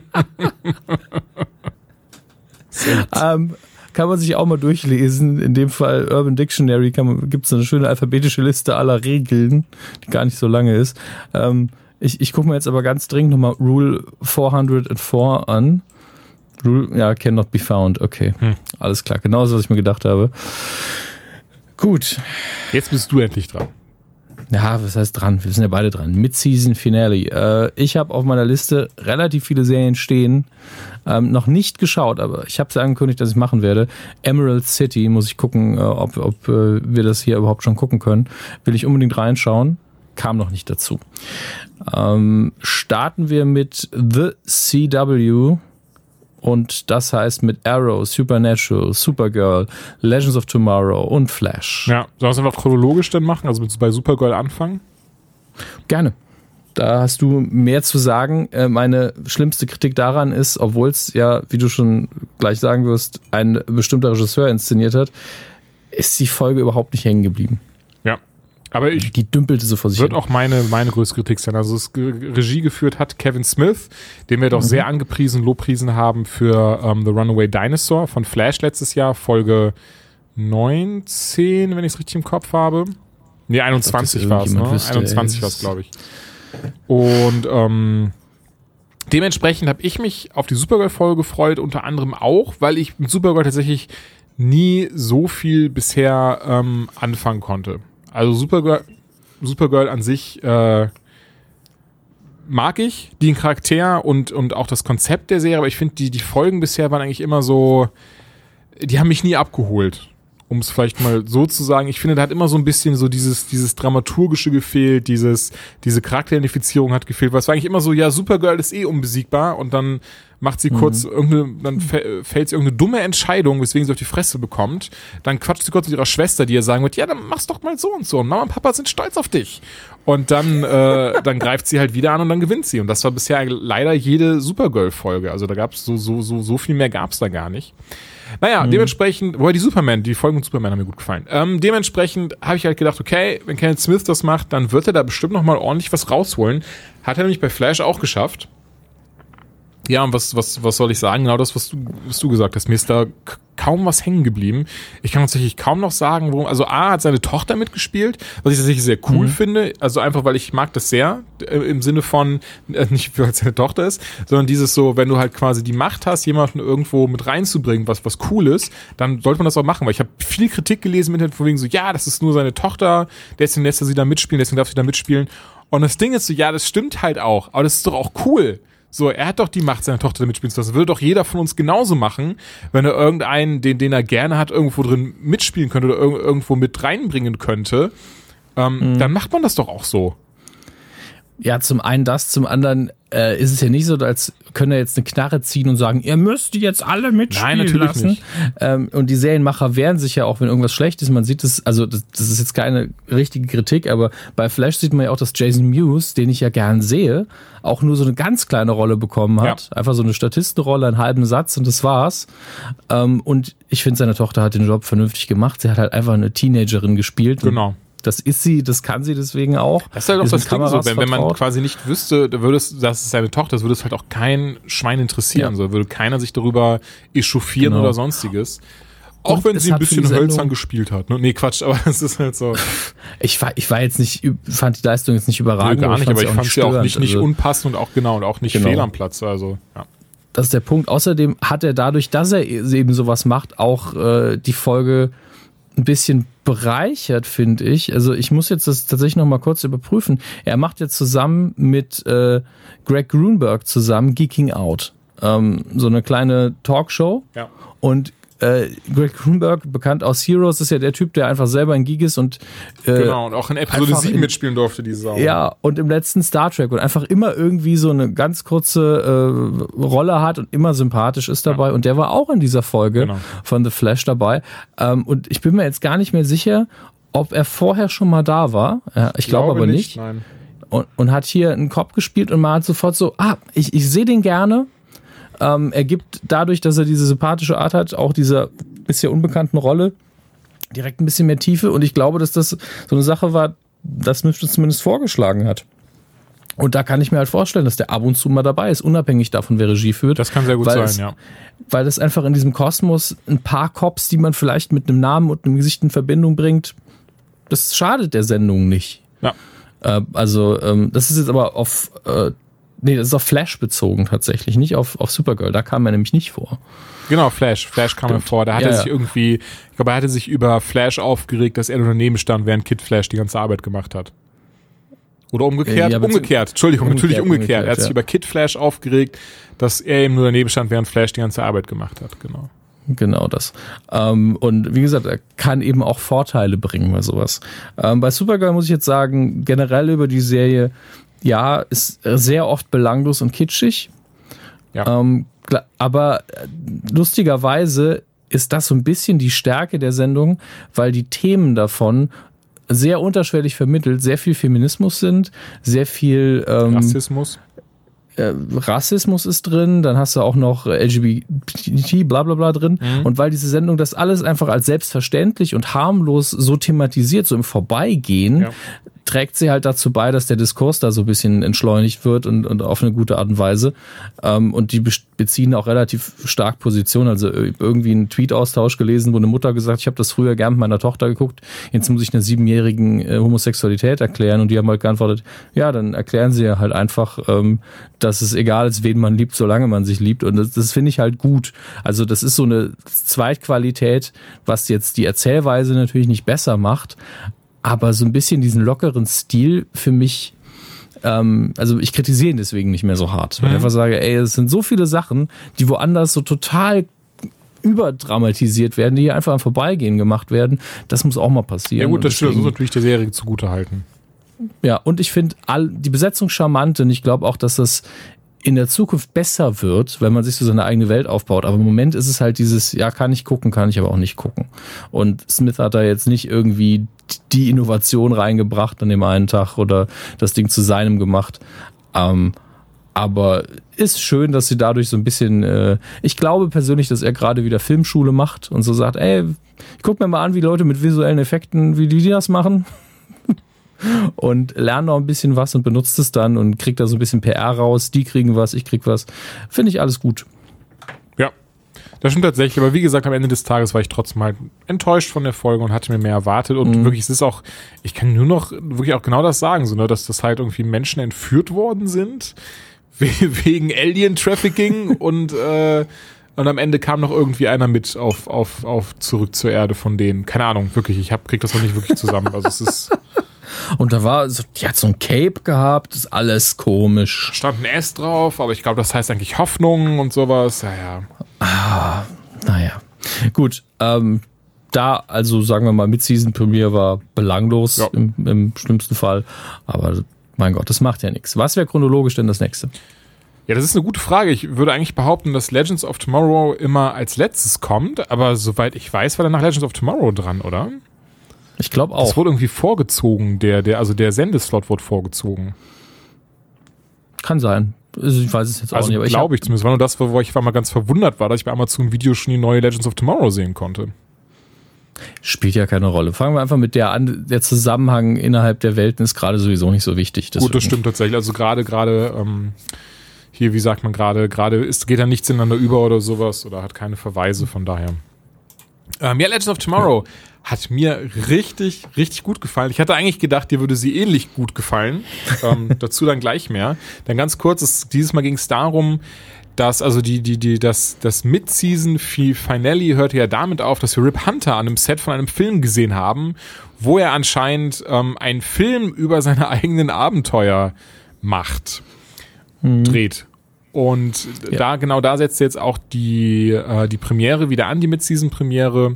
ähm, kann man sich auch mal durchlesen. In dem Fall Urban Dictionary gibt es eine schöne alphabetische Liste aller Regeln, die gar nicht so lange ist. Ähm, ich ich gucke mir jetzt aber ganz dringend nochmal Rule 404 an. Rule, ja, cannot be found. Okay, hm. alles klar. Genauso, was ich mir gedacht habe. Gut. Jetzt bist du endlich dran. Ja, was heißt dran? Wir sind ja beide dran. Mid-Season Finale. Äh, ich habe auf meiner Liste relativ viele Serien stehen. Ähm, noch nicht geschaut, aber ich habe es angekündigt, dass ich machen werde. Emerald City muss ich gucken, äh, ob, ob äh, wir das hier überhaupt schon gucken können. Will ich unbedingt reinschauen. Kam noch nicht dazu. Ähm, starten wir mit The CW. Und das heißt mit Arrow, Supernatural, Supergirl, Legends of Tomorrow und Flash. Ja, sollen wir es einfach chronologisch dann machen? Also bei Supergirl anfangen? Gerne. Da hast du mehr zu sagen. Äh, meine schlimmste Kritik daran ist, obwohl es ja, wie du schon gleich sagen wirst, ein bestimmter Regisseur inszeniert hat, ist die Folge überhaupt nicht hängen geblieben. Aber ich die dümpelte so vor sich Wird hin. auch meine, meine größte Kritik sein. Also es Regie geführt hat Kevin Smith, den wir doch mhm. sehr angepriesen, lobpriesen haben für um, ähm, The Runaway Dinosaur von Flash letztes Jahr, Folge 19, wenn ich es richtig im Kopf habe. Nee, 21 war es, ne? 21 war es, glaube ich. Und ähm, dementsprechend habe ich mich auf die Supergirl-Folge gefreut, unter anderem auch, weil ich mit Supergirl tatsächlich nie so viel bisher ähm, anfangen konnte. Also Supergirl, Supergirl an sich äh, mag ich, den Charakter und, und auch das Konzept der Serie, aber ich finde, die, die Folgen bisher waren eigentlich immer so, die haben mich nie abgeholt. Um es vielleicht mal so zu sagen, ich finde, da hat immer so ein bisschen so dieses, dieses Dramaturgische gefehlt, dieses, diese Charakteridentifizierung hat gefehlt, weil es war eigentlich immer so, ja, Supergirl ist eh unbesiegbar und dann macht sie mhm. kurz irgendeine, dann fällt sie irgendeine dumme Entscheidung, weswegen sie auf die Fresse bekommt. Dann quatscht sie kurz mit ihrer Schwester, die ihr sagen wird, ja, dann mach's doch mal so und so. Und Mama und Papa sind stolz auf dich. Und dann, äh, dann greift sie halt wieder an und dann gewinnt sie. Und das war bisher leider jede Supergirl-Folge. Also da gab's so, so, so, so viel mehr gab's da gar nicht. Naja, mhm. dementsprechend, wobei die Superman, die Folgen mit Superman haben mir gut gefallen. Ähm, dementsprechend habe ich halt gedacht, okay, wenn Kenneth Smith das macht, dann wird er da bestimmt noch mal ordentlich was rausholen. Hat er nämlich bei Flash auch geschafft. Ja, und was, was, was soll ich sagen? Genau das, was du, was du gesagt hast. Mir ist da kaum was hängen geblieben. Ich kann tatsächlich kaum noch sagen, worum. Also A hat seine Tochter mitgespielt, was ich tatsächlich sehr cool mhm. finde. Also einfach, weil ich mag das sehr äh, im Sinne von äh, nicht weil es seine Tochter ist, sondern dieses so, wenn du halt quasi die Macht hast, jemanden irgendwo mit reinzubringen, was was cool ist, dann sollte man das auch machen. Weil ich habe viel Kritik gelesen mit von wegen so, ja, das ist nur seine Tochter, deswegen lässt er sie da mitspielen, deswegen darf sie da mitspielen. Und das Ding ist so, ja, das stimmt halt auch, aber das ist doch auch cool. So, er hat doch die Macht, seine Tochter mitspielen zu lassen. Das würde doch jeder von uns genauso machen, wenn er irgendeinen, den, den er gerne hat, irgendwo drin mitspielen könnte oder irg irgendwo mit reinbringen könnte. Ähm, mhm. Dann macht man das doch auch so. Ja, zum einen das, zum anderen äh, ist es ja nicht so, als können er jetzt eine Knarre ziehen und sagen, ihr müsst die jetzt alle mitspielen Nein, natürlich lassen. Nicht. Ähm, und die Serienmacher wehren sich ja auch, wenn irgendwas schlecht ist. Man sieht es, also das, das, ist jetzt keine richtige Kritik, aber bei Flash sieht man ja auch, dass Jason Mewes, den ich ja gern sehe, auch nur so eine ganz kleine Rolle bekommen hat. Ja. Einfach so eine Statistenrolle, einen halben Satz und das war's. Ähm, und ich finde, seine Tochter hat den Job vernünftig gemacht. Sie hat halt einfach eine Teenagerin gespielt. Genau das ist sie, das kann sie deswegen auch. Das ist halt auch das Ding so, wenn, wenn, man quasi nicht wüsste, würde es, das ist seine Tochter, das würde es halt auch kein Schwein interessieren. Ja. So würde keiner sich darüber echauffieren genau. oder sonstiges. Auch Und wenn sie ein bisschen hölzern gespielt hat. Ne? Nee, Quatsch, aber es ist halt so. Ich war, ich war jetzt nicht, fand die Leistung jetzt nicht überragend. Nee, gar nicht, aber ich fand sie auch nicht, nicht also, unpassend und auch genau und auch nicht genau. fehl am Platz. Also, ja. Das ist der Punkt. Außerdem hat er dadurch, dass er eben sowas macht, auch äh, die Folge ein bisschen bereichert, finde ich. Also ich muss jetzt das tatsächlich noch mal kurz überprüfen. Er macht jetzt zusammen mit äh, Greg Grunberg zusammen Geeking Out. Ähm, so eine kleine Talkshow. Ja. Und äh, Greg Grunberg, bekannt aus Heroes, ist ja der Typ, der einfach selber in Geek ist und äh, genau und auch in Episode 7 in, mitspielen durfte, die Sau. Ja, und im letzten Star Trek und einfach immer irgendwie so eine ganz kurze äh, Rolle hat und immer sympathisch ist dabei. Ja. Und der war auch in dieser Folge genau. von The Flash dabei. Ähm, und ich bin mir jetzt gar nicht mehr sicher, ob er vorher schon mal da war. Ja, ich, ich glaube aber nicht. nicht. Und, und hat hier einen Kopf gespielt und man hat sofort so, ah, ich, ich sehe den gerne Ähm, er gibt dadurch, dass er diese sympathische Art hat, auch dieser bisher unbekannten Rolle direkt ein bisschen mehr Tiefe. Und ich glaube, dass das so eine Sache war, das Smith zumindest vorgeschlagen hat. Und da kann ich mir halt vorstellen, dass der ab und zu mal dabei ist, unabhängig davon, wer Regie führt. Das kann sehr gut sein, es, ja. Weil das einfach in diesem Kosmos ein paar Cops, die man vielleicht mit einem Namen und einem Gesicht in Verbindung bringt, das schadet der Sendung nicht. Ja. Äh, also, ähm, das ist jetzt aber auf, äh, nee, das ist auf Flash bezogen tatsächlich, nicht auf, auf Supergirl. Da kam er nämlich nicht vor. Genau, Flash. Flash kam mir vor. Da hat Ja, er ja. sich irgendwie, ich glaube, er hatte sich über Flash aufgeregt, dass er nur daneben stand, während Kid Flash die ganze Arbeit gemacht hat. Oder umgekehrt? Ja, umgekehrt. Entschuldigung, natürlich Umgekehrt, umgekehrt. Er hat umgekehrt, sich ja. über Kid Flash aufgeregt, dass er eben nur daneben stand, während Flash die ganze Arbeit gemacht hat. Genau. Genau das. Ähm, und wie gesagt, er kann eben auch Vorteile bringen bei sowas. Ähm, bei Supergirl muss ich jetzt sagen, generell über die Serie, ja, ist sehr oft belanglos und kitschig. Ja. Ähm, aber äh, lustigerweise ist das so ein bisschen die Stärke der Sendung, weil die Themen davon sehr unterschwellig vermittelt, sehr viel Feminismus sind, sehr viel ähm, Rassismus. äh, Rassismus ist drin, dann hast du auch noch äh, LGBT, bla bla bla drin. Und weil diese Sendung das alles einfach als selbstverständlich und harmlos so thematisiert, so im Vorbeigehen, Ja. Trägt sie halt dazu bei, dass der Diskurs da so ein bisschen entschleunigt wird und, und auf eine gute Art und Weise. Ähm, und die beziehen auch relativ stark Position. Also äh, irgendwie einen Tweet-Austausch gelesen, wo eine Mutter gesagt, ich habe das früher gern mit meiner Tochter geguckt, jetzt muss ich einer siebenjährigen äh, Homosexualität erklären. Und die haben halt geantwortet, ja, dann erklären sie ja halt einfach, ähm, dass es egal ist, wen man liebt, solange man sich liebt. Und das, das finde ich halt gut. Also das ist so eine Zweitqualität, was jetzt die Erzählweise natürlich nicht besser macht, aber so ein bisschen diesen lockeren Stil für mich, ähm, also ich kritisiere ihn deswegen nicht mehr so hart. Weil ich einfach sage, ey, es sind so viele Sachen, die woanders so total überdramatisiert werden, die hier einfach am Vorbeigehen gemacht werden. Das muss auch mal passieren. Ja gut, das stimmt. Das muss natürlich der Serie zugute halten. ja, und ich finde die Besetzung charmant und ich glaube auch, dass das in der Zukunft besser wird, wenn man sich so seine eigene Welt aufbaut. Aber im Moment ist es halt dieses, ja, kann ich gucken, kann ich aber auch nicht gucken. Und Smith hat da jetzt nicht irgendwie die Innovation reingebracht an dem einen Tag oder das Ding zu seinem gemacht. Ähm, aber ist schön, dass sie dadurch so ein bisschen, äh, ich glaube persönlich, dass er gerade wieder Filmschule macht und so sagt, ey, ich guck mir mal an, wie Leute mit visuellen Effekten, wie die, die das machen und lerne noch ein bisschen was und benutzt es dann und kriegt da so ein bisschen PR raus. Die kriegen was, ich krieg was. Finde ich alles gut. Ja, das stimmt tatsächlich. Aber wie gesagt, am Ende des Tages war ich trotzdem halt enttäuscht von der Folge und hatte mir mehr erwartet. Und wirklich, es ist auch, ich kann nur noch wirklich auch genau das sagen, so, ne, dass das halt irgendwie Menschen entführt worden sind we wegen Alien-Trafficking und, äh, und am Ende kam noch irgendwie einer mit auf, auf, auf zurück zur Erde von denen. Keine Ahnung, wirklich, ich hab, krieg das noch nicht wirklich zusammen. Also es ist, Und da war, so, die hat so ein Cape gehabt, ist alles komisch. stand ein S drauf, aber ich glaube, das heißt eigentlich Hoffnung und sowas. Ja, ja. Naja, gut. Ähm, da, also sagen wir mal, Mid-Season Premiere war belanglos Ja. im, im schlimmsten Fall. Aber mein Gott, das macht ja nichts. Was wäre chronologisch denn das nächste? Ja, das ist eine gute Frage. Ich würde eigentlich behaupten, dass Legends of Tomorrow immer als letztes kommt, aber soweit ich weiß, war danach Legends of Tomorrow dran, oder? Ich glaube auch. wurde irgendwie vorgezogen, der, der, also der Sendeslot wurde vorgezogen. Kann sein. Also ich weiß es jetzt auch Also nicht. Aber glaube ich zumindest. War nur das, wo ich war mal ganz verwundert war, dass ich bei Amazon Video schon die neue Legends of Tomorrow sehen konnte. Spielt ja keine Rolle. Fangen wir einfach mit der an. Der Zusammenhang innerhalb der Welten ist gerade sowieso nicht so wichtig. Gut, das Deswegen- stimmt tatsächlich. Also gerade, gerade, ähm, hier, wie sagt man gerade, gerade ist, geht da nichts ineinander über oder sowas oder hat keine Verweise, von daher. Ähm, ja, Legends of Tomorrow hat mir richtig, richtig gut gefallen. Ich hatte eigentlich gedacht, dir würde sie ähnlich gut gefallen. ähm, dazu dann gleich mehr. Denn ganz kurz, es, dieses Mal ging es darum, dass, also die, die, die, das, das Mid-Season Finale hörte ja damit auf, dass wir Rip Hunter an einem Set von einem Film gesehen haben, wo er anscheinend ähm, einen Film über seine eigenen Abenteuer macht, dreht. Und Ja. da, genau da setzt jetzt auch die, äh, die Premiere wieder an, die Mid-Season-Premiere.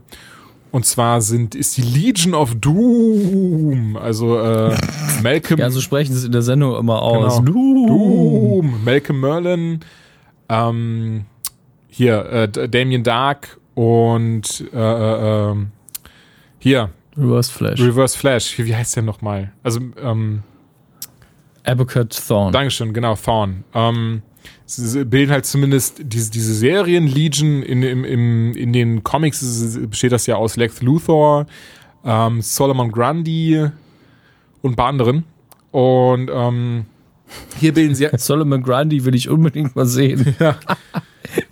Und zwar sind, ist die Legion of Doom. Also äh, Malcolm Ja, so sprechen sie es in der Sendung immer aus. Genau. Du. Doom, Malcolm Merlin, ähm, hier, äh, Damien Dark und äh, äh, ähm, hier, Reverse Flash. Reverse Flash. Wie, heißt der nochmal? Also, ähm, Abacut Thorn. Dankeschön, genau, Thorn. Ähm, sie bilden halt zumindest diese, diese Serien Legion in, im, im, in den Comics besteht das ja aus Lex Luthor, ähm, Solomon Grundy und ein paar anderen. Und ähm, hier bilden sie. Solomon Grundy will ich unbedingt mal sehen. Ja.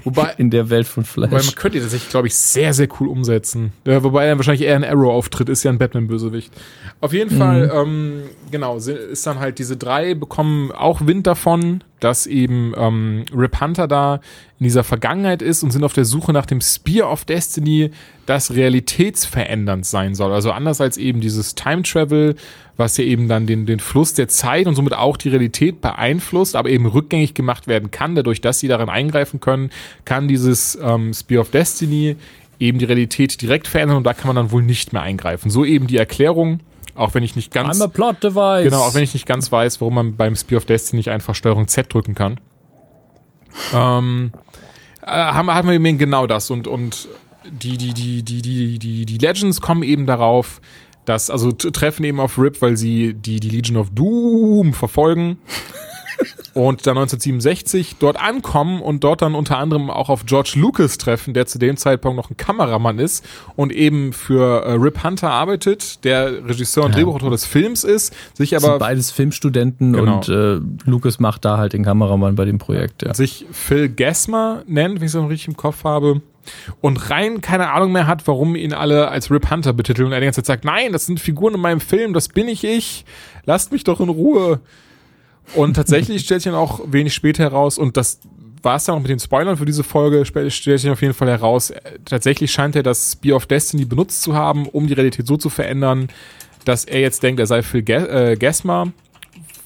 Wobei, in der Welt von Flash. Wobei man könnte das tatsächlich, glaube ich, sehr, sehr cool umsetzen. Ja, wobei er wahrscheinlich eher ein Arrow auftritt, ist ja ein Batman-Bösewicht. Auf jeden mhm. Fall, ähm, genau, ist dann halt diese drei bekommen auch Wind davon, dass eben ähm, Rip Hunter da in dieser Vergangenheit ist und sind auf der Suche nach dem Spear of Destiny, das realitätsverändernd sein soll. Also anders als eben dieses Time Travel, was ja eben dann den, den Fluss der Zeit und somit auch die Realität beeinflusst, aber eben rückgängig gemacht werden kann, dadurch, dass sie darin eingreifen können, kann dieses ähm, Spear of Destiny eben die Realität direkt verändern und da kann man dann wohl nicht mehr eingreifen. So eben die Erklärung auch wenn ich nicht ganz. I'm a plot device. Genau, auch wenn ich nicht ganz weiß, warum man beim Spear of Destiny nicht einfach Steuerung Z drücken kann. Ähm, äh, haben, haben wir eben genau das und, und die, die, die, die, die, die, die Legends kommen eben darauf, dass, also treffen eben auf Rip, weil sie die, die Legion of Doom verfolgen und dann 1967 dort ankommen und dort dann unter anderem auch auf George Lucas treffen, der zu dem Zeitpunkt noch ein Kameramann ist und eben für äh, Rip Hunter arbeitet, der Regisseur und ja. Drehbuchautor des Films ist, sich aber Sind beides Filmstudenten genau. und äh, Lucas macht da halt den Kameramann bei dem Projekt. Ja. Sich Phil Gessmer nennt, wenn ich es noch richtig im Kopf habe und rein keine Ahnung mehr hat, warum ihn alle als Rip Hunter betiteln und er die ganze Zeit sagt, nein, das sind Figuren in meinem Film, das bin ich ich, lasst mich doch in Ruhe. Und tatsächlich stellt sich dann auch wenig später heraus, und das war es dann auch mit den Spoilern für diese Folge, stellt sich auf jeden Fall heraus, äh, tatsächlich scheint er das Spear of Destiny benutzt zu haben, um die Realität so zu verändern, dass er jetzt denkt, er sei Phil äh, Gesma,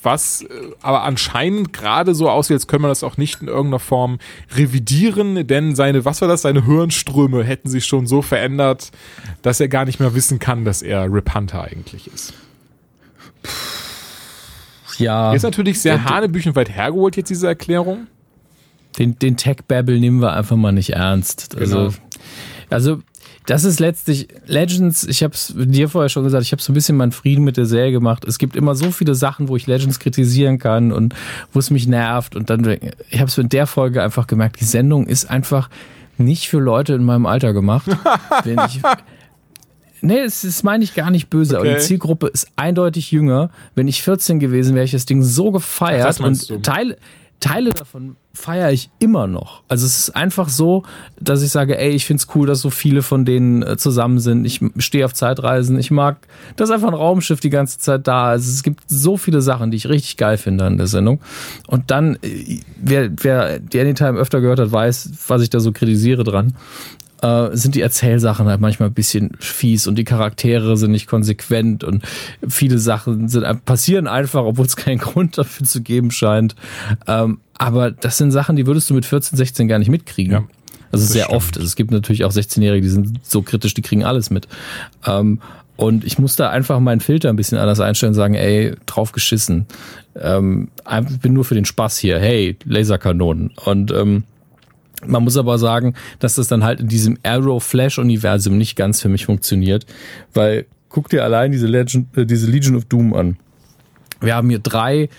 was äh, aber anscheinend gerade so aussieht, als können wir das auch nicht in irgendeiner Form revidieren, denn seine, was war das, seine Hirnströme hätten sich schon so verändert, dass er gar nicht mehr wissen kann, dass er Rip Hunter eigentlich ist. Ja. Ist natürlich sehr hanebüchenweit hergeholt jetzt diese Erklärung. Den, den Tech-Babble nehmen wir einfach mal nicht ernst. Also, genau. also das ist letztlich Legends. Ich habe es dir vorher schon gesagt. Ich habe so ein bisschen meinen Frieden mit der Serie gemacht. Es gibt immer so viele Sachen, wo ich Legends kritisieren kann und wo es mich nervt. Und dann, ich habe es in der Folge einfach gemerkt. Die Sendung ist einfach nicht für Leute in meinem Alter gemacht. Wenn ich, Nee, das, das meine ich gar nicht böse, okay. aber die Zielgruppe ist eindeutig jünger. Wenn ich 14 gewesen wäre, ich das Ding so gefeiert und du? Teile, Teile davon feiere ich immer noch. Also es ist einfach so, dass ich sage, ey, ich find's cool, dass so viele von denen äh, zusammen sind. Ich stehe auf Zeitreisen. Ich mag, dass einfach ein Raumschiff die ganze Zeit da ist. Es gibt so viele Sachen, die ich richtig geil finde an der Sendung. Und dann, äh, wer, wer die Anytime öfter gehört hat, weiß, was ich da so kritisiere dran äh, sind die Erzählsachen halt manchmal ein bisschen fies und die Charaktere sind nicht konsequent und viele Sachen sind, passieren einfach, obwohl es keinen Grund dafür zu geben scheint. Ähm, aber das sind Sachen, die würdest du mit 14, 16 gar nicht mitkriegen. Ja, also sehr stimmt. oft. Es gibt natürlich auch 16-Jährige, die sind so kritisch, die kriegen alles mit. Ähm, und ich muss da einfach meinen Filter ein bisschen anders einstellen und sagen, ey, drauf geschissen. Ähm, ich bin nur für den Spaß hier. Hey, Laserkanonen. Und ähm, man muss aber sagen, dass das dann halt in diesem Arrow-Flash-Universum nicht ganz für mich funktioniert, weil guck dir allein diese, Legend, äh, diese Legion of Doom an. Wir haben hier drei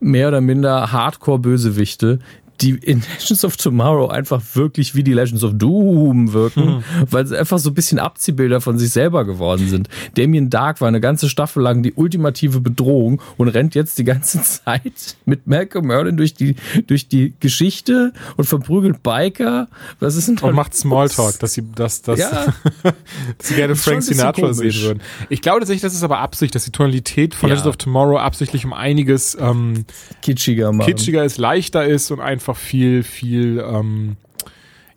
mehr oder minder Hardcore-Bösewichte, die in Legends of Tomorrow einfach wirklich wie die Legends of Doom wirken, mhm. weil sie einfach so ein bisschen Abziehbilder von sich selber geworden sind. Damien Dark war eine ganze Staffel lang die ultimative Bedrohung und rennt jetzt die ganze Zeit mit Malcolm Merlin durch die, durch die Geschichte und verprügelt Biker. Was ist denn Und macht Smalltalk, dass sie, dass, dass, ja. dass sie gerne Frank Sinatra sehen würden. Ich glaube tatsächlich, das ist aber Absicht, dass die Tonalität von ja. Legends of Tomorrow absichtlich um einiges ähm, kitschiger, machen. kitschiger ist, leichter ist und einfach einfach viel, viel, ähm,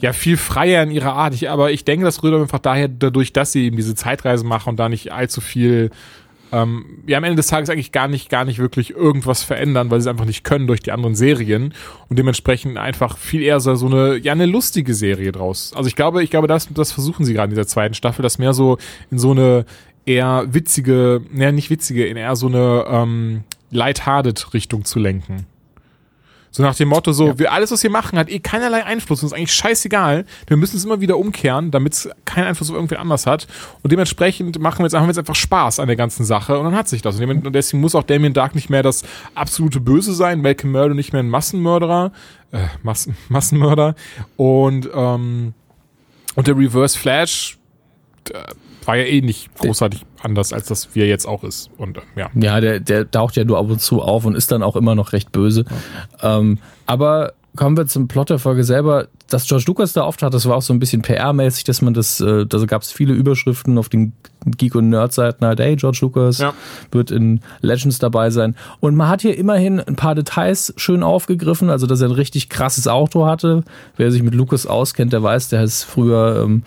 ja, viel freier in ihrer Art. Ich, aber ich denke, das rührt einfach daher, dadurch, dass sie eben diese Zeitreise machen und da nicht allzu viel, ähm, ja, am Ende des Tages eigentlich gar nicht, gar nicht wirklich irgendwas verändern, weil sie es einfach nicht können durch die anderen Serien und dementsprechend einfach viel eher so, so eine, ja, eine lustige Serie draus. Also ich glaube, ich glaube, das, das versuchen sie gerade in dieser zweiten Staffel, das mehr so in so eine eher witzige, naja, nicht witzige, in eher so eine, ähm, lighthearted Richtung zu lenken. So nach dem Motto, so, wir alles, was wir machen, hat eh keinerlei Einfluss. Uns ist eigentlich scheißegal. Wir müssen es immer wieder umkehren, damit es keinen Einfluss auf irgendwer anders hat. Und dementsprechend machen wir jetzt, wir jetzt einfach Spaß an der ganzen Sache und dann hat sich das. Und deswegen muss auch Damien Dark nicht mehr das absolute Böse sein, Malcolm Murder nicht mehr ein Massenmörderer, äh, Massen, Massenmörder. Und, ähm, und der Reverse Flash, der, war ja eh nicht großartig anders, als das wie er jetzt auch ist. Und äh, ja. Ja, der, der taucht ja nur ab und zu auf und ist dann auch immer noch recht böse. Ja. Ähm, aber kommen wir zum Plot der Folge selber. Dass George Lucas da auftrat, das war auch so ein bisschen PR-mäßig, dass man das, äh, da gab es viele Überschriften auf den Geek- und Nerd-Seiten halt, hey, George Lucas ja. wird in Legends dabei sein. Und man hat hier immerhin ein paar Details schön aufgegriffen, also dass er ein richtig krasses Auto hatte. Wer sich mit Lucas auskennt, der weiß, der ist früher ähm,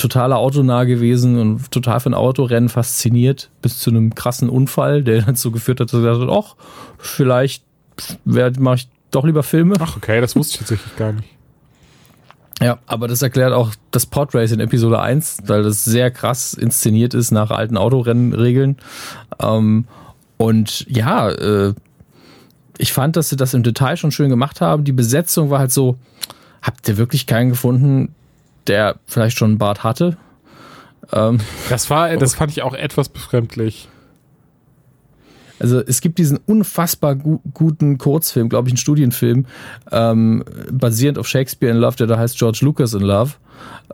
totaler Autonah gewesen und total von Autorennen fasziniert, bis zu einem krassen Unfall, der dazu geführt hat, dass er gesagt hat, ach, vielleicht mache ich doch lieber Filme. Ach, okay, das wusste ich tatsächlich gar nicht. Ja, aber das erklärt auch das Podrace in Episode 1, weil das sehr krass inszeniert ist nach alten Autorennenregeln. Ähm, und ja, äh, ich fand, dass sie das im Detail schon schön gemacht haben. Die Besetzung war halt so, habt ihr wirklich keinen gefunden, der vielleicht schon einen Bart hatte. Ähm, das war, das fand ich auch etwas befremdlich. Also es gibt diesen unfassbar gu guten Kurzfilm, glaube ich, einen Studienfilm, ähm, basierend auf Shakespeare in Love, der da heißt George Lucas in Love.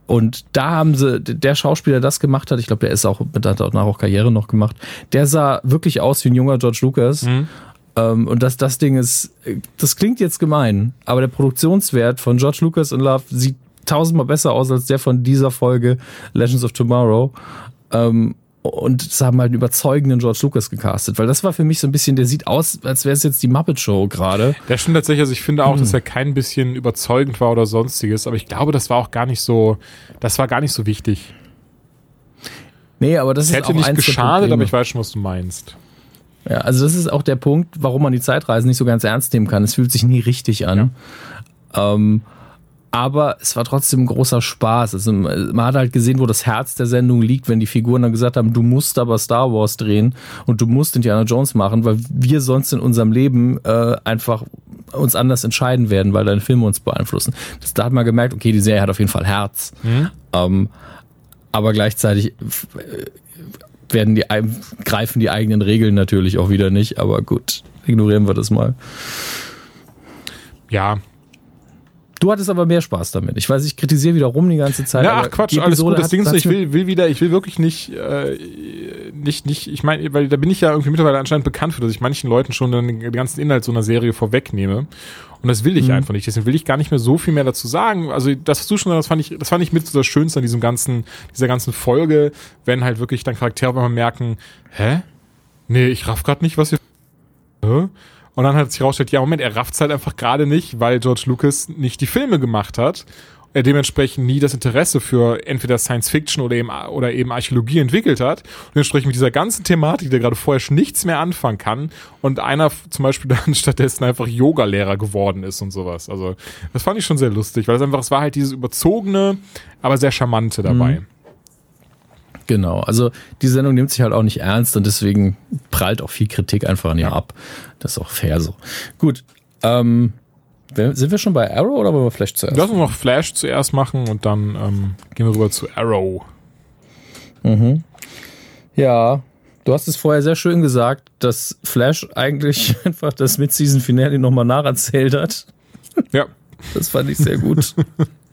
Und da haben sie, der Schauspieler, der das gemacht hat, ich glaube, der ist auch, der hat auch nach auch Karriere noch gemacht, der sah wirklich aus wie ein junger George Lucas. Mhm. Ähm, und das, das Ding ist, das klingt jetzt gemein, aber der Produktionswert von George Lucas in Love sieht tausendmal besser aus als der von dieser Folge Legends of Tomorrow. Ähm, und es haben halt einen überzeugenden George Lucas gecastet, weil das war für mich so ein bisschen, der sieht aus, als wäre es jetzt die Muppet Show gerade. Der stimmt tatsächlich, also ich finde auch, hm. dass er kein bisschen überzeugend war oder sonstiges, aber ich glaube, das war auch gar nicht so, das war gar nicht so wichtig. Nee, aber das, das ist hätte nicht geschadet, aber ich weiß schon, was du meinst. Ja, also das ist auch der Punkt, warum man die Zeitreisen nicht so ganz ernst nehmen kann. Es fühlt sich nie richtig an. Ja. Ähm, aber es war trotzdem ein großer Spaß. Also man hat halt gesehen, wo das Herz der Sendung liegt, wenn die Figuren dann gesagt haben, du musst aber Star Wars drehen und du musst Indiana Jones machen, weil wir sonst in unserem Leben äh, einfach uns anders entscheiden werden, weil deine Filme uns beeinflussen. Das, da hat man gemerkt, okay, die Serie hat auf jeden Fall Herz. Mhm. Ähm, aber gleichzeitig äh, werden die, greifen die eigenen Regeln natürlich auch wieder nicht. Aber gut, ignorieren wir das mal. Ja, Du hattest aber mehr Spaß damit. Ich weiß, ich kritisiere wieder rum die ganze Zeit. Ja, ach Quatsch, alles gut. Das Ding ist, ich will, will wieder, ich will wirklich nicht, äh, nicht, nicht, ich meine, weil da bin ich ja irgendwie mittlerweile anscheinend bekannt für, dass ich manchen Leuten schon den ganzen Inhalt so einer Serie vorwegnehme. Und das will ich mhm. einfach nicht. Deswegen will ich gar nicht mehr so viel mehr dazu sagen. Also das, was du schon das fand ich, das fand ich mit so das Schönste an diesem ganzen, dieser ganzen Folge, wenn halt wirklich dann Charaktere mal merken, hä? Nee, ich raff grad nicht, was ihr. Hä? Und dann hat sich herausgestellt, ja, Moment, er rafft's halt einfach gerade nicht, weil George Lucas nicht die Filme gemacht hat. Er dementsprechend nie das Interesse für entweder Science Fiction oder eben, oder eben Archäologie entwickelt hat. Und dementsprechend mit dieser ganzen Thematik, der gerade vorher schon nichts mehr anfangen kann. Und einer zum Beispiel dann stattdessen einfach Yoga-Lehrer geworden ist und sowas. Also, das fand ich schon sehr lustig, weil es einfach, es war halt dieses überzogene, aber sehr charmante dabei. Mhm. Genau, also die Sendung nimmt sich halt auch nicht ernst und deswegen prallt auch viel Kritik einfach an ihr ab. Das ist auch fair so. Gut, ähm, sind wir schon bei Arrow oder wollen wir Flash zuerst? Lass uns noch Flash zuerst machen und dann ähm, gehen wir rüber zu Arrow. Mhm. Ja, du hast es vorher sehr schön gesagt, dass Flash eigentlich einfach das Mid-Season-Finale nochmal nacherzählt hat. Ja. Das fand ich sehr gut.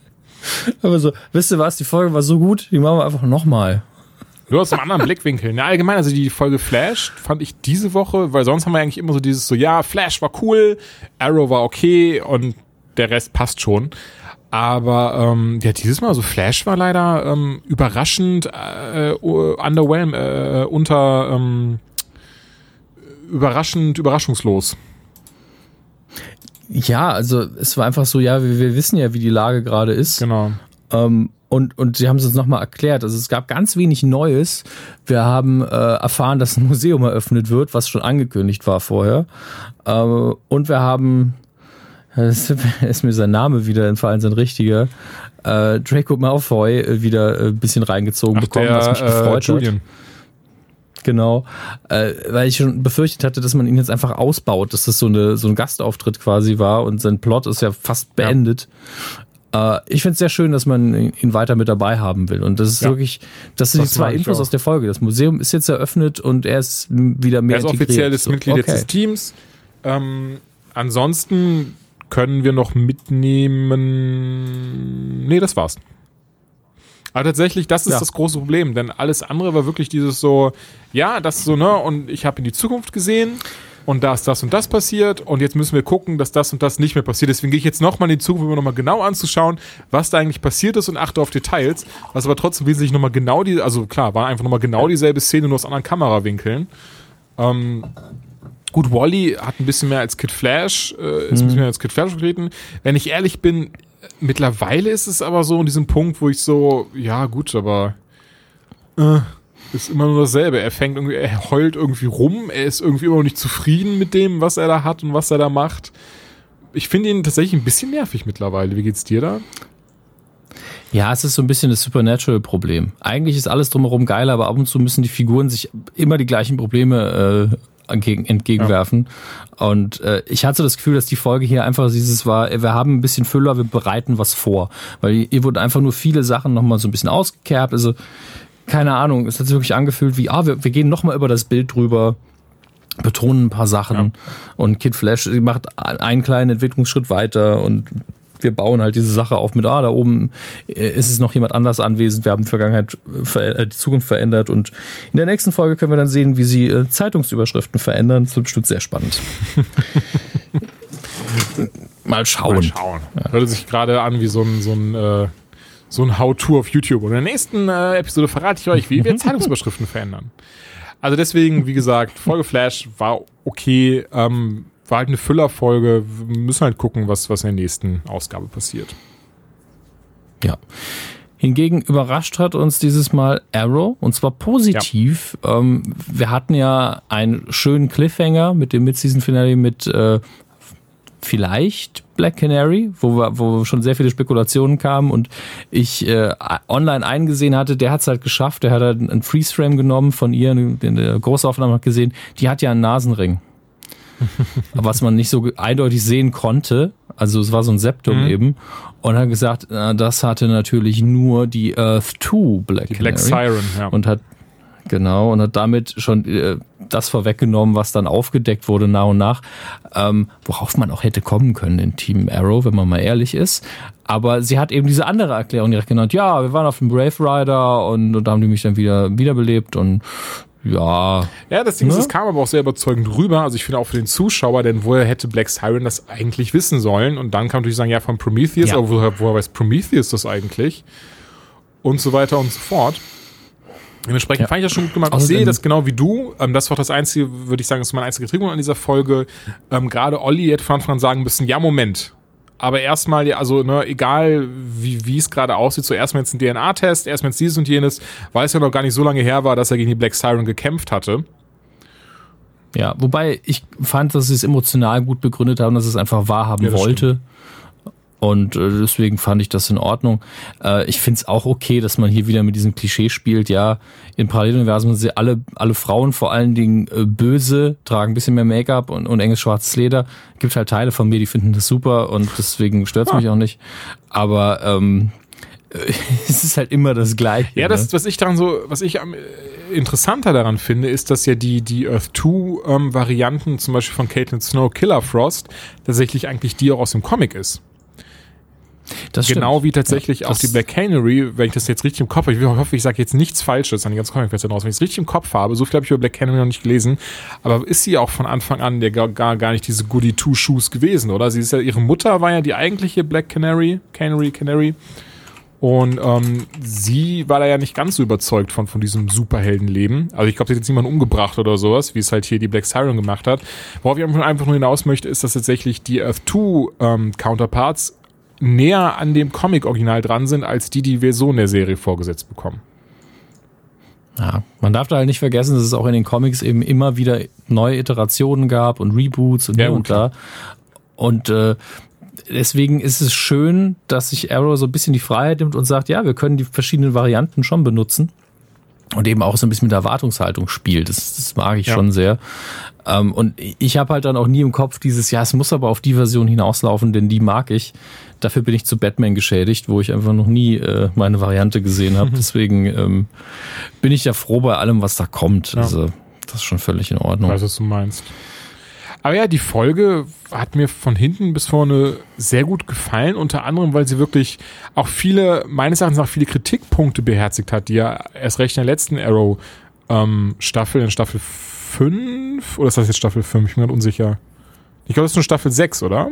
Aber so, wisst ihr was, die Folge war so gut, die machen wir einfach nochmal. Nur aus einem anderen Blickwinkel. Ja, allgemein, also die Folge Flash fand ich diese Woche, weil sonst haben wir eigentlich immer so dieses so, ja, Flash war cool, Arrow war okay und der Rest passt schon. Aber ähm, ja, dieses Mal, so Flash war leider ähm, überraschend äh, underwhelm, äh, unter ähm, überraschend überraschungslos. Ja, also es war einfach so, ja, wir, wir wissen ja, wie die Lage gerade ist. Genau. Ähm, und, und sie haben es uns nochmal erklärt. Also es gab ganz wenig Neues. Wir haben äh, erfahren, dass ein Museum eröffnet wird, was schon angekündigt war vorher. Äh, und wir haben, es ist mir sein Name wieder entfallen, sein richtiger, äh, Draco Malfoy wieder ein bisschen reingezogen Ach, bekommen, der, was mich gefreut Julian. hat. Genau, äh, weil ich schon befürchtet hatte, dass man ihn jetzt einfach ausbaut, dass das so, eine, so ein Gastauftritt quasi war und sein Plot ist ja fast beendet. Äh, ich finde es sehr schön, dass man ihn weiter mit dabei haben will. Und das ist ja. wirklich, das sind das die zwei Infos aus der Folge. Das Museum ist jetzt eröffnet und er ist wieder mehr Er ist offizielles Mitglied okay. des Teams. Ähm, ansonsten können wir noch mitnehmen. Nee, das war's. Aber tatsächlich, das ist ja. das große Problem, denn alles andere war wirklich dieses so, ja, das so, ne, und ich habe in die Zukunft gesehen und da ist das und das passiert und jetzt müssen wir gucken, dass das und das nicht mehr passiert. Deswegen gehe ich jetzt nochmal in die Zukunft, um mir nochmal genau anzuschauen, was da eigentlich passiert ist und achte auf Details, was aber trotzdem wesentlich nochmal genau die, also klar, war einfach nochmal genau dieselbe Szene, nur aus anderen Kamerawinkeln. Ähm, Gut, Wally hat ein bisschen mehr als Kid Flash, äh, ist mhm. ein bisschen mehr als Kid Flash getreten. Wenn ich ehrlich bin, Mittlerweile ist es aber so in diesem Punkt, wo ich so, ja gut, aber äh, ist immer nur dasselbe. Er fängt irgendwie, er heult irgendwie rum, er ist irgendwie immer noch nicht zufrieden mit dem, was er da hat und was er da macht. Ich finde ihn tatsächlich ein bisschen nervig mittlerweile. Wie geht's dir da? Ja, es ist so ein bisschen das Supernatural-Problem. Eigentlich ist alles drumherum geil, aber ab und zu müssen die Figuren sich immer die gleichen Probleme äh, entgegen, entgegenwerfen. Ja. Und äh, ich hatte das Gefühl, dass die Folge hier einfach dieses war, wir haben ein bisschen Füller, wir bereiten was vor. Weil hier wurden einfach nur viele Sachen nochmal so ein bisschen ausgekerbt. Also, keine Ahnung, es hat sich wirklich angefühlt wie, ah, wir, wir gehen nochmal über das Bild drüber betonen ein paar Sachen ja. und Kid Flash macht einen kleinen Entwicklungsschritt weiter und wir bauen halt diese Sache auf mit, ah, da oben äh, ist es noch jemand anders anwesend, wir haben die Vergangenheit, äh, die Zukunft verändert und in der nächsten Folge können wir dann sehen, wie sie äh, Zeitungsüberschriften verändern. Das wird bestimmt sehr spannend. Mal schauen. Mal schauen. Ja. Hört sich gerade an wie so ein, so ein, äh, so ein How-To auf YouTube. Und in der nächsten äh, Episode verrate ich euch, wie wir Zeitungsüberschriften verändern. Also deswegen, wie gesagt, Folge Flash war okay. Ähm, war halt eine Füllerfolge. Wir müssen halt gucken, was, was in der nächsten Ausgabe passiert. Ja. Hingegen überrascht hat uns dieses Mal Arrow und zwar positiv. Ja. Ähm, wir hatten ja einen schönen Cliffhanger mit dem Mid-Season-Finale mit äh, vielleicht Black Canary, wo, wir, wo schon sehr viele Spekulationen kamen und ich äh, online eingesehen hatte, der hat es halt geschafft. Der hat halt einen Freeze-Frame genommen von ihr, den der Großaufnahme hat gesehen. Die hat ja einen Nasenring. was man nicht so eindeutig sehen konnte. Also es war so ein Septum mhm. eben. Und hat gesagt, äh, das hatte natürlich nur die Earth 2 Black, die Black Siren, ja. Und hat Genau, und hat damit schon äh, das vorweggenommen, was dann aufgedeckt wurde nach und nach, ähm, worauf man auch hätte kommen können in Team Arrow, wenn man mal ehrlich ist. Aber sie hat eben diese andere Erklärung direkt genannt, ja, wir waren auf dem Brave Rider und, und da haben die mich dann wieder wiederbelebt und ja. Ja, das Ding ne? ist, es kam aber auch sehr überzeugend rüber. Also ich finde auch für den Zuschauer, denn woher hätte Black Siren das eigentlich wissen sollen? Und dann kann man natürlich sagen, ja, von Prometheus, ja. aber woher, woher weiß Prometheus das eigentlich? Und so weiter und so fort. Dementsprechend ja. fand ich das schon gut gemacht. Ich sehe das genau wie du. Ähm, das war das einzige, würde ich sagen, das ist mein einziger Trick an dieser Folge. Ähm, Gerade Olli hätte von Anfang an sagen müssen, ja, Moment, aber erstmal, ja, also, ne, egal wie, wie es gerade aussieht, so erstmal jetzt ein DNA-Test, erstmal jetzt dieses und jenes, weil es ja noch gar nicht so lange her war, dass er gegen die Black Siren gekämpft hatte. Ja, wobei ich fand, dass sie es emotional gut begründet haben, dass es einfach wahrhaben ja, wollte. Stimmt. Und äh, deswegen fand ich das in Ordnung. Äh, ich finde es auch okay, dass man hier wieder mit diesem Klischee spielt. Ja, in Paralleluniversen sind alle, alle Frauen vor allen Dingen äh, böse, tragen ein bisschen mehr Make-up und, und enges schwarzes Leder. Gibt halt Teile von mir, die finden das super und deswegen stört es mich auch nicht. Aber ähm, es ist halt immer das Gleiche. Ja, das, ne? was ich daran so, was ich am interessanter daran finde, ist, dass ja die, die Earth 2 ähm, Varianten, zum Beispiel von Caitlin Snow Killer Frost, tatsächlich eigentlich die auch aus dem Comic ist. Das genau stimmt. wie tatsächlich ja, auch die Black Canary, wenn ich das jetzt richtig im Kopf habe, ich hoffe, ich sage jetzt nichts Falsches an die ganzen Comic-Version raus, wenn ich es richtig im Kopf habe, so viel habe ich über Black Canary noch nicht gelesen, aber ist sie auch von Anfang an der gar, gar, nicht diese Goody Two Shoes gewesen, oder? Sie ist ja, ihre Mutter war ja die eigentliche Black Canary, Canary, Canary. Und ähm, sie war da ja nicht ganz so überzeugt von, von diesem Superheldenleben. Also ich glaube, sie hat jetzt niemanden umgebracht oder sowas, wie es halt hier die Black Siren gemacht hat. Worauf ich einfach nur hinaus möchte, ist, dass tatsächlich die Earth 2 ähm, Counterparts näher an dem Comic-Original dran sind, als die, die wir so in der Serie vorgesetzt bekommen. Ja, man darf da halt nicht vergessen, dass es auch in den Comics eben immer wieder neue Iterationen gab und Reboots und ja, und da. Und äh, deswegen ist es schön, dass sich Arrow so ein bisschen die Freiheit nimmt und sagt, ja, wir können die verschiedenen Varianten schon benutzen. Und eben auch so ein bisschen mit der Erwartungshaltung spielt. Das, das mag ich ja. schon sehr. Ähm, und ich habe halt dann auch nie im Kopf dieses, ja, es muss aber auf die Version hinauslaufen, denn die mag ich. Dafür bin ich zu Batman geschädigt, wo ich einfach noch nie äh, meine Variante gesehen habe. Deswegen ähm, bin ich ja froh bei allem, was da kommt. Ja. Also das ist schon völlig in Ordnung. Ich weiß, was du meinst. Aber ja, die Folge hat mir von hinten bis vorne sehr gut gefallen, unter anderem, weil sie wirklich auch viele, meines Erachtens auch viele Kritikpunkte beherzigt hat, die ja erst recht in der letzten Arrow ähm, Staffel, in Staffel 5, oder ist das jetzt Staffel 5? Ich bin gerade unsicher. Ich glaube, das ist nur Staffel 6, oder?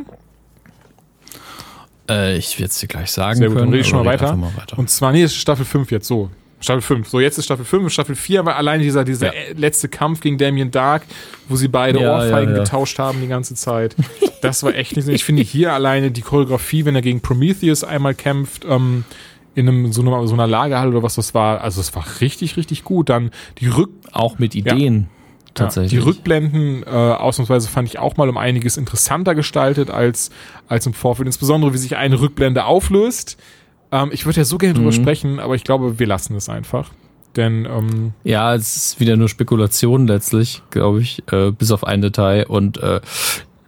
Äh, ich werde es dir gleich sagen. Sehr gut, können, dann rede ich schon mal weiter. mal weiter. Und zwar, nee, ist Staffel 5 jetzt so. Staffel 5. So, jetzt ist Staffel 5. Staffel 4 war allein dieser, dieser ja. letzte Kampf gegen Damien Dark, wo sie beide ja, Ohrfeigen ja, getauscht haben die ganze Zeit. Das war echt nicht so. Ich finde hier alleine die Choreografie, wenn er gegen Prometheus einmal kämpft, ähm, in einem, so, einer, so einer Lagerhalle oder was das war, also es war richtig, richtig gut. Dann die Rück... Auch mit Ideen. Tatsächlich. Ja, die Rückblenden äh, ausnahmsweise fand ich auch mal um einiges interessanter gestaltet als, als im Vorfeld. Insbesondere, wie sich eine Rückblende auflöst. Ähm, ich würde ja so gerne mhm. drüber sprechen, aber ich glaube, wir lassen es einfach. Denn ähm, ja, es ist wieder nur Spekulation letztlich, glaube ich, äh, bis auf ein Detail. Und äh,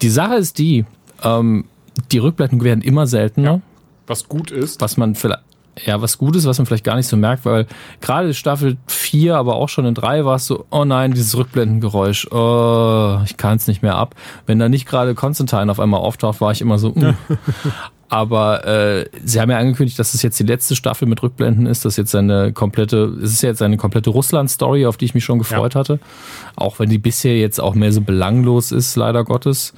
die Sache ist die, ähm, die Rückblenden werden immer seltener. Ja, was gut ist. Was man vielleicht ja, was gut ist, was man vielleicht gar nicht so merkt, weil gerade Staffel 4, aber auch schon in 3 war es so, oh nein, dieses Rückblendengeräusch, oh, ich kann es nicht mehr ab. Wenn da nicht gerade Constantine auf einmal auftaucht, war ich immer so, mm. Aber äh, sie haben ja angekündigt, dass es jetzt die letzte Staffel mit Rückblenden ist. Das ist jetzt eine komplette, es ist jetzt eine komplette Russland-Story, auf die ich mich schon gefreut ja. hatte. Auch wenn die bisher jetzt auch mehr so belanglos ist, leider Gottes.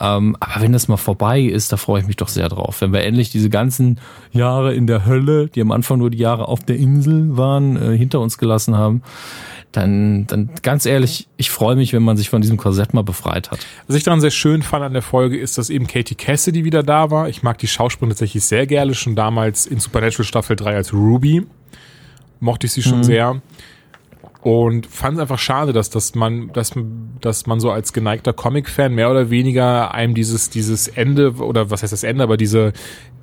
Ähm, aber wenn das mal vorbei ist, da freue ich mich doch sehr drauf. Wenn wir endlich diese ganzen Jahre in der Hölle, die am Anfang nur die Jahre auf der Insel waren, äh, hinter uns gelassen haben, dann, dann ganz ehrlich, ich freue mich, wenn man sich von diesem Korsett mal befreit hat. Was ich daran sehr schön fand an der Folge ist, dass eben Katie Cassidy wieder da war. Ich mag die Schauspielerin tatsächlich sehr gerne, schon damals in Supernatural Staffel 3 als Ruby. Mochte ich sie schon mhm. sehr und fand es einfach schade, dass, dass man, dass, dass man so als geneigter Comic-Fan mehr oder weniger einem dieses, dieses Ende, oder was heißt das Ende, aber diese,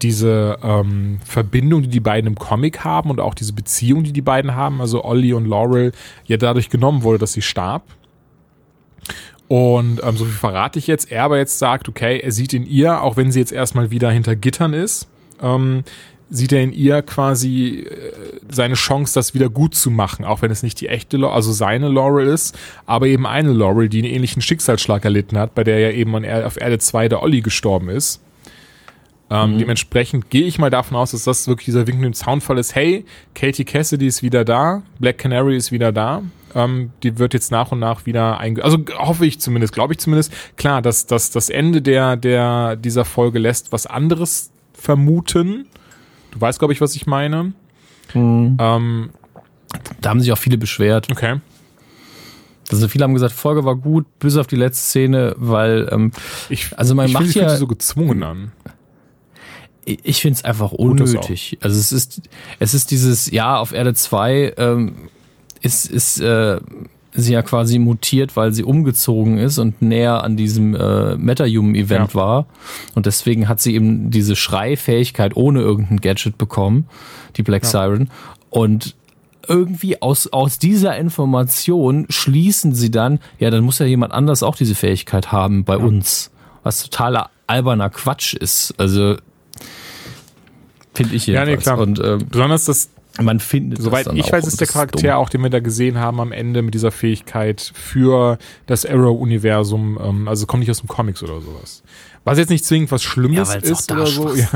diese ähm, Verbindung, die die beiden im Comic haben und auch diese Beziehung, die die beiden haben, also Ollie und Laurel, ja dadurch genommen wurde, dass sie starb. Und ähm, so viel verrate ich jetzt. Er aber jetzt sagt, okay, er sieht in ihr, auch wenn sie jetzt erstmal wieder hinter Gittern ist, ähm, sieht er in ihr quasi äh, seine Chance, das wieder gut zu machen, auch wenn es nicht die echte, also seine Laurel ist, aber eben eine Laurel, die einen ähnlichen Schicksalsschlag erlitten hat, bei der ja eben auf Erde 2 der Olli gestorben ist. Ähm, mhm. Dementsprechend gehe ich mal davon aus, dass das wirklich dieser Wink im Soundfall ist. Hey, Katie Cassidy ist wieder da, Black Canary ist wieder da. Ähm, die wird jetzt nach und nach wieder einge... Also hoffe ich zumindest, glaube ich zumindest. Klar, dass, dass das Ende der, der, dieser Folge lässt was anderes vermuten. Du weißt, glaube ich, was ich meine. Mhm. Ähm, da haben sich auch viele beschwert. Okay. Also viele haben gesagt, Folge war gut, bis auf die letzte Szene, weil ähm, ich, also man ich macht ja so gezwungen an. Ich finde es einfach unnötig. Also es ist es ist dieses ja auf Erde 2 ähm, ist ist äh, sie ja quasi mutiert, weil sie umgezogen ist und näher an diesem äh, MetaHuman-Event ja. war. Und deswegen hat sie eben diese Schreifähigkeit ohne irgendein Gadget bekommen, die Black ja. Siren. Und irgendwie aus, aus dieser Information schließen sie dann, ja, dann muss ja jemand anders auch diese Fähigkeit haben bei ja. uns. Was totaler alberner Quatsch ist. Also, finde ich jedenfalls. Ja, nee, klar. Und, ähm, Besonders das, man findet Soweit ich weiß, ist der Charakter, ist auch den wir da gesehen haben am Ende mit dieser Fähigkeit für das Arrow-Universum. Ähm, also kommt nicht aus dem Comics oder sowas. Was jetzt nicht zwingend was Schlimmes ja, ist oder so. Ja.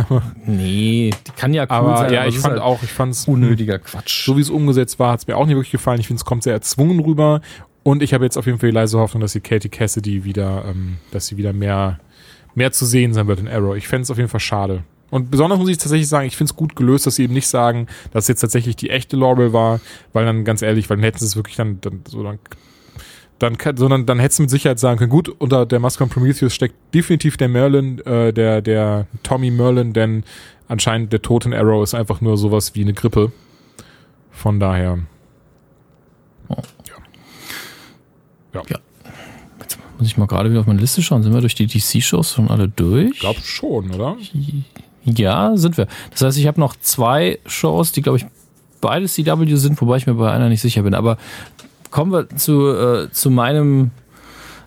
Nee, die kann ja cool aber, sein. Ja, ich fand halt auch, ich fand es unnötiger Quatsch. So wie es umgesetzt war, hat es mir auch nicht wirklich gefallen. Ich finde, es kommt sehr erzwungen rüber. Und ich habe jetzt auf jeden Fall die leise Hoffnung, dass die Katie Cassidy wieder, ähm, dass sie wieder mehr, mehr zu sehen sein wird in Arrow. Ich fände es auf jeden Fall schade. Und besonders muss ich tatsächlich sagen, ich finde es gut gelöst, dass sie eben nicht sagen, dass es jetzt tatsächlich die echte Laurel war, weil dann ganz ehrlich, weil dann hätten sie es wirklich dann, dann so dann dann sondern dann hättest du mit Sicherheit sagen können, gut, unter der Maske von Prometheus steckt definitiv der Merlin, äh, der, der Tommy Merlin, denn anscheinend der Toten Arrow ist einfach nur sowas wie eine Grippe. Von daher. Oh. Ja. ja. ja. Jetzt muss ich mal gerade wieder auf meine Liste schauen. Sind wir durch die DC-Shows schon alle durch? Ich glaube schon, oder? Ja, sind wir. Das heißt, ich habe noch zwei Shows, die, glaube ich, beide CW sind, wobei ich mir bei einer nicht sicher bin. Aber kommen wir zu, äh, zu meinem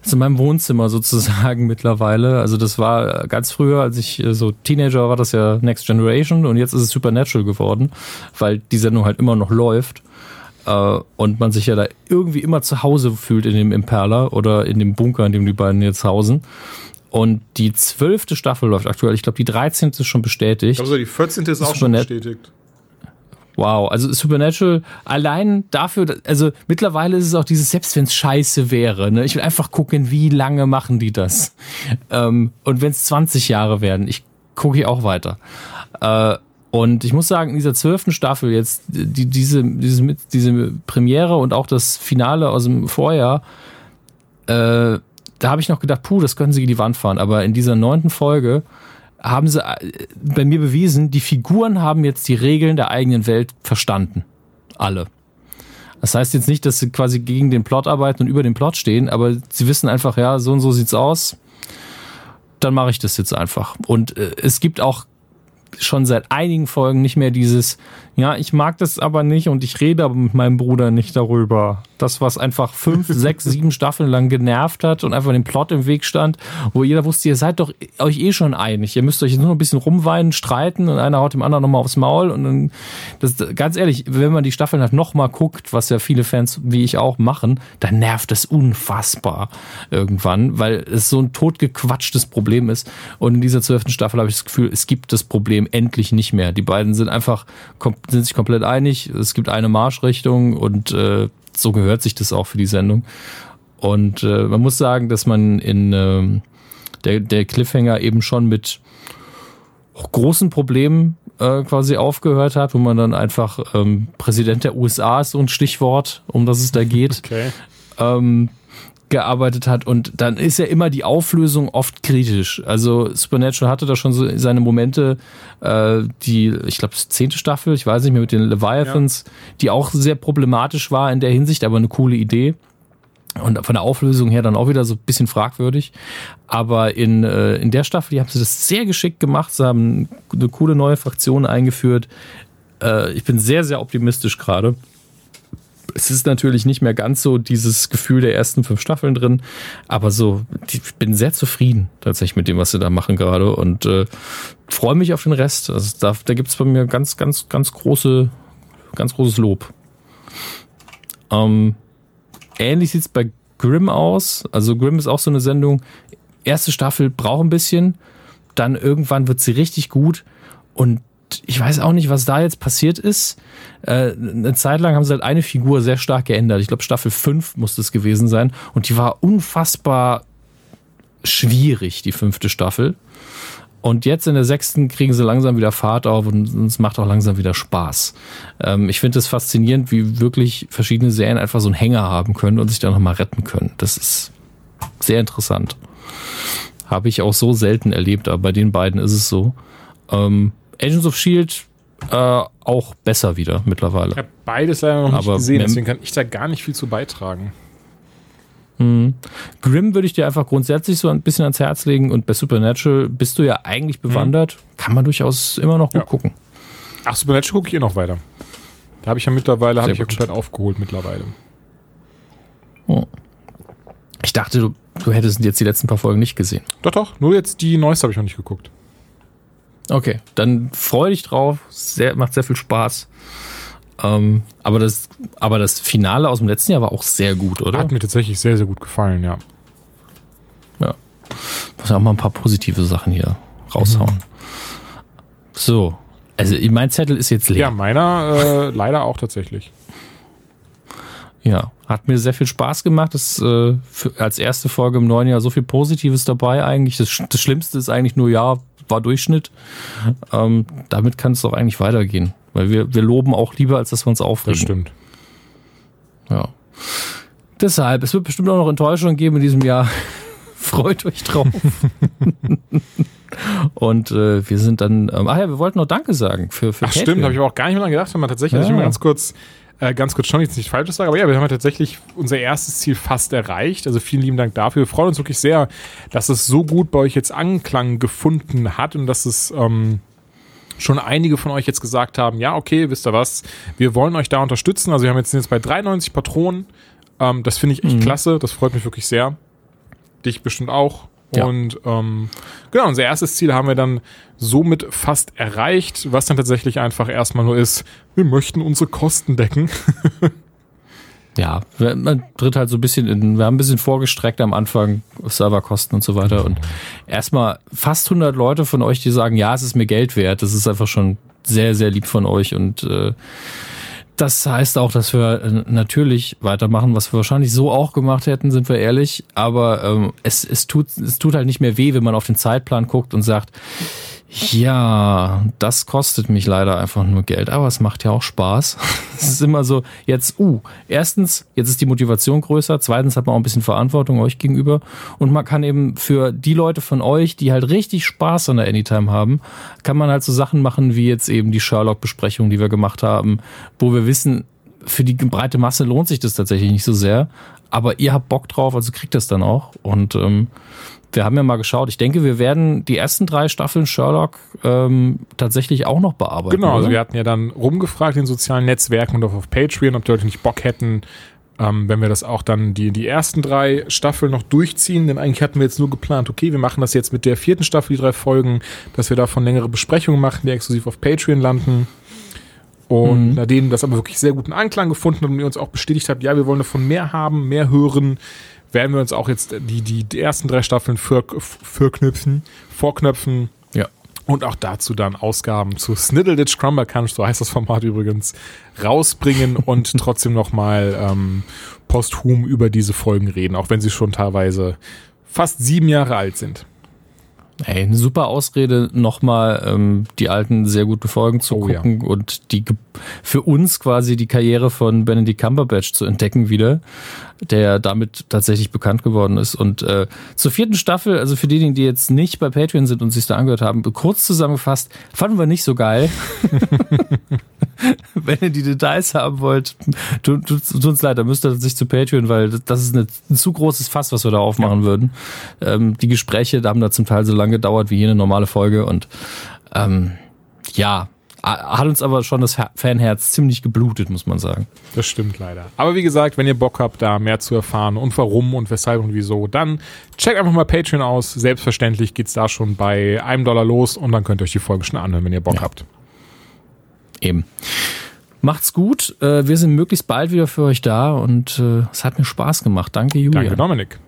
zu meinem Wohnzimmer sozusagen mittlerweile. Also das war ganz früher, als ich äh, so Teenager war, das ja Next Generation und jetzt ist es Supernatural geworden, weil die Sendung halt immer noch läuft äh, und man sich ja da irgendwie immer zu Hause fühlt in dem Imperler oder in dem Bunker, in dem die beiden jetzt hausen. Und die zwölfte Staffel läuft aktuell. Ich glaube, die 13. ist schon bestätigt. Also die 14. ist auch schon bestätigt. Wow, also Supernatural allein dafür, also mittlerweile ist es auch dieses, selbst wenn es scheiße wäre, ne, ich will einfach gucken, wie lange machen die das. Ähm, und wenn es 20 Jahre werden, ich gucke ich auch weiter. Äh, und ich muss sagen, in dieser zwölften Staffel jetzt, die, diese, diese, diese Premiere und auch das Finale aus dem Vorjahr, äh, da habe ich noch gedacht, puh, das können sie in die Wand fahren. Aber in dieser neunten Folge haben sie äh, bei mir bewiesen, die Figuren haben jetzt die Regeln der eigenen Welt verstanden. Alle. Das heißt jetzt nicht, dass sie quasi gegen den Plot arbeiten und über den Plot stehen, aber sie wissen einfach, ja, so und so sieht's aus. Dann mache ich das jetzt einfach. Und äh, es gibt auch schon seit einigen Folgen nicht mehr dieses, ja, ich mag das aber nicht und ich rede aber mit meinem Bruder nicht darüber. Das, was einfach fünf, sechs, sieben Staffeln lang genervt hat und einfach den Plot im Weg stand, wo jeder wusste, ihr seid doch euch eh schon einig. Ihr müsst euch jetzt nur noch ein bisschen rumweinen, streiten und einer haut dem anderen nochmal aufs Maul und dann, das, ganz ehrlich, wenn man die Staffeln halt nochmal guckt, was ja viele Fans wie ich auch machen, dann nervt es unfassbar irgendwann, weil es so ein totgequatschtes Problem ist. Und in dieser zwölften Staffel habe ich das Gefühl, es gibt das Problem endlich nicht mehr. Die beiden sind einfach, sind sich komplett einig. Es gibt eine Marschrichtung und äh, so gehört sich das auch für die Sendung. Und äh, man muss sagen, dass man in äh, der, der Cliffhanger eben schon mit großen Problemen äh, quasi aufgehört hat, wo man dann einfach ähm, Präsident der USA ist so ein Stichwort, um das es da geht. Okay. Ähm, gearbeitet hat und dann ist ja immer die Auflösung oft kritisch. Also Supernatural hatte da schon so seine Momente, äh, die, ich glaube, zehnte Staffel, ich weiß nicht mehr, mit den Leviathans, ja. die auch sehr problematisch war in der Hinsicht, aber eine coole Idee. Und von der Auflösung her dann auch wieder so ein bisschen fragwürdig. Aber in, äh, in der Staffel, die haben sie das sehr geschickt gemacht. Sie haben eine coole neue Fraktion eingeführt. Äh, ich bin sehr, sehr optimistisch gerade es ist natürlich nicht mehr ganz so dieses Gefühl der ersten fünf Staffeln drin, aber so, ich bin sehr zufrieden tatsächlich mit dem, was sie da machen gerade und äh, freue mich auf den Rest. Also da, da gibt es bei mir ganz, ganz, ganz große, ganz großes Lob. Ähm, ähnlich sieht es bei Grimm aus. Also Grimm ist auch so eine Sendung. Erste Staffel braucht ein bisschen, dann irgendwann wird sie richtig gut und ich weiß auch nicht, was da jetzt passiert ist. Äh, eine Zeit lang haben sie halt eine Figur sehr stark geändert. Ich glaube, Staffel 5 muss das gewesen sein. Und die war unfassbar schwierig, die fünfte Staffel. Und jetzt in der sechsten kriegen sie langsam wieder Fahrt auf und es macht auch langsam wieder Spaß. Ähm, ich finde es faszinierend, wie wirklich verschiedene Serien einfach so einen Hänger haben können und sich dann nochmal retten können. Das ist sehr interessant. Habe ich auch so selten erlebt, aber bei den beiden ist es so. Ähm, Agents of Shield äh, auch besser wieder mittlerweile. Ich habe beides leider noch nicht Aber gesehen, deswegen kann ich da gar nicht viel zu beitragen. Mhm. Grimm würde ich dir einfach grundsätzlich so ein bisschen ans Herz legen und bei Supernatural bist du ja eigentlich bewandert. Mhm. Kann man durchaus immer noch gut ja. gucken. Ach, Supernatural gucke ich eh noch weiter. Da habe ich ja mittlerweile, habe ich ja komplett aufgeholt mittlerweile. Oh. Ich dachte, du, du hättest jetzt die letzten paar Folgen nicht gesehen. Doch, doch. Nur jetzt die neueste habe ich noch nicht geguckt. Okay, dann freu dich drauf. Sehr, macht sehr viel Spaß. Ähm, aber, das, aber das Finale aus dem letzten Jahr war auch sehr gut, oder? Hat mir tatsächlich sehr, sehr gut gefallen, ja. Ja. Muss ja auch mal ein paar positive Sachen hier raushauen. Mhm. So. Also mein Zettel ist jetzt leer. Ja, meiner äh, leider auch tatsächlich. Ja, hat mir sehr viel Spaß gemacht. Das äh, für, als erste Folge im neuen Jahr so viel Positives dabei eigentlich. Das, das Schlimmste ist eigentlich nur, ja, war Durchschnitt. Ähm, damit kann es doch eigentlich weitergehen. Weil wir, wir loben auch lieber, als dass wir uns aufregen. Das stimmt. Ja. Deshalb, es wird bestimmt auch noch Enttäuschungen geben in diesem Jahr. Freut euch drauf. Und äh, wir sind dann, ähm, ach ja, wir wollten noch Danke sagen für, für Ach stimmt, habe ich aber auch gar nicht mehr dran gedacht, wenn man tatsächlich, ja. ich mal ganz kurz äh, ganz kurz schon, jetzt nicht falsches sage, aber ja, wir haben ja tatsächlich unser erstes Ziel fast erreicht. Also vielen lieben Dank dafür. Wir freuen uns wirklich sehr, dass es so gut bei euch jetzt Anklang gefunden hat und dass es ähm, schon einige von euch jetzt gesagt haben, ja, okay, wisst ihr was, wir wollen euch da unterstützen. Also wir haben jetzt, sind jetzt bei 93 Patronen. Ähm, das finde ich echt mhm. klasse, das freut mich wirklich sehr. Dich bestimmt auch. Ja. Und ähm, genau, unser erstes Ziel haben wir dann somit fast erreicht, was dann tatsächlich einfach erstmal nur ist, wir möchten unsere Kosten decken. ja, man tritt halt so ein bisschen in, wir haben ein bisschen vorgestreckt am Anfang, Serverkosten und so weiter. Und erstmal fast 100 Leute von euch, die sagen, ja, es ist mir Geld wert. Das ist einfach schon sehr, sehr lieb von euch und äh, das heißt auch, dass wir äh, natürlich weitermachen, was wir wahrscheinlich so auch gemacht hätten, sind wir ehrlich. Aber ähm, es, es, tut, es tut halt nicht mehr weh, wenn man auf den Zeitplan guckt und sagt, ja, das kostet mich leider einfach nur Geld, aber es macht ja auch Spaß. es ist immer so, jetzt, uh, erstens, jetzt ist die Motivation größer, zweitens hat man auch ein bisschen Verantwortung euch gegenüber und man kann eben für die Leute von euch, die halt richtig Spaß an der Anytime haben, kann man halt so Sachen machen wie jetzt eben die Sherlock-Besprechung, die wir gemacht haben, wo wir wissen, für die breite Masse lohnt sich das tatsächlich nicht so sehr, aber ihr habt Bock drauf, also kriegt das dann auch und ähm, wir haben ja mal geschaut. Ich denke, wir werden die ersten drei Staffeln Sherlock ähm, tatsächlich auch noch bearbeiten. Genau, also wir hatten ja dann rumgefragt in sozialen Netzwerken und auch auf Patreon, ob die Leute nicht Bock hätten, ähm, wenn wir das auch dann die, die ersten drei Staffeln noch durchziehen. Denn eigentlich hatten wir jetzt nur geplant, okay, wir machen das jetzt mit der vierten Staffel, die drei Folgen, dass wir davon längere Besprechungen machen, die exklusiv auf Patreon landen. Und mhm. nachdem das aber wirklich sehr guten Anklang gefunden hat und ihr uns auch bestätigt habt, ja, wir wollen davon mehr haben, mehr hören, werden wir uns auch jetzt die, die, die ersten drei Staffeln für, vorknüpfen, vorknöpfen. Ja. Und auch dazu dann Ausgaben zu Sniddleditch Crumber Crunch, so heißt das Format übrigens, rausbringen und trotzdem nochmal ähm, posthum über diese Folgen reden, auch wenn sie schon teilweise fast sieben Jahre alt sind. Ey, eine super Ausrede, nochmal ähm, die alten sehr guten Folgen zu oh, gucken ja. und die für uns quasi die Karriere von Benedict Cumberbatch zu entdecken wieder, der damit tatsächlich bekannt geworden ist. Und äh, zur vierten Staffel, also für diejenigen, die jetzt nicht bei Patreon sind und sich da angehört haben, kurz zusammengefasst, fanden wir nicht so geil. Wenn ihr die Details haben wollt, tut, tut, tut uns leid, da müsst ihr sich zu Patreon, weil das ist eine, ein zu großes Fass, was wir da aufmachen ja. würden. Ähm, die Gespräche da haben da zum Teil so lange gedauert wie jede normale Folge und ähm, ja, hat uns aber schon das Fanherz ziemlich geblutet, muss man sagen. Das stimmt leider. Aber wie gesagt, wenn ihr Bock habt, da mehr zu erfahren und warum und weshalb und wieso, dann checkt einfach mal Patreon aus. Selbstverständlich geht's da schon bei einem Dollar los und dann könnt ihr euch die Folge schon anhören, wenn ihr Bock ja. habt. Eben. Macht's gut. Äh, wir sind möglichst bald wieder für euch da und äh, es hat mir Spaß gemacht. Danke, Julia. Danke, Dominik.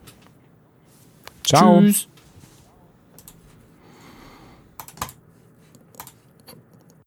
Ciao. Tschüss.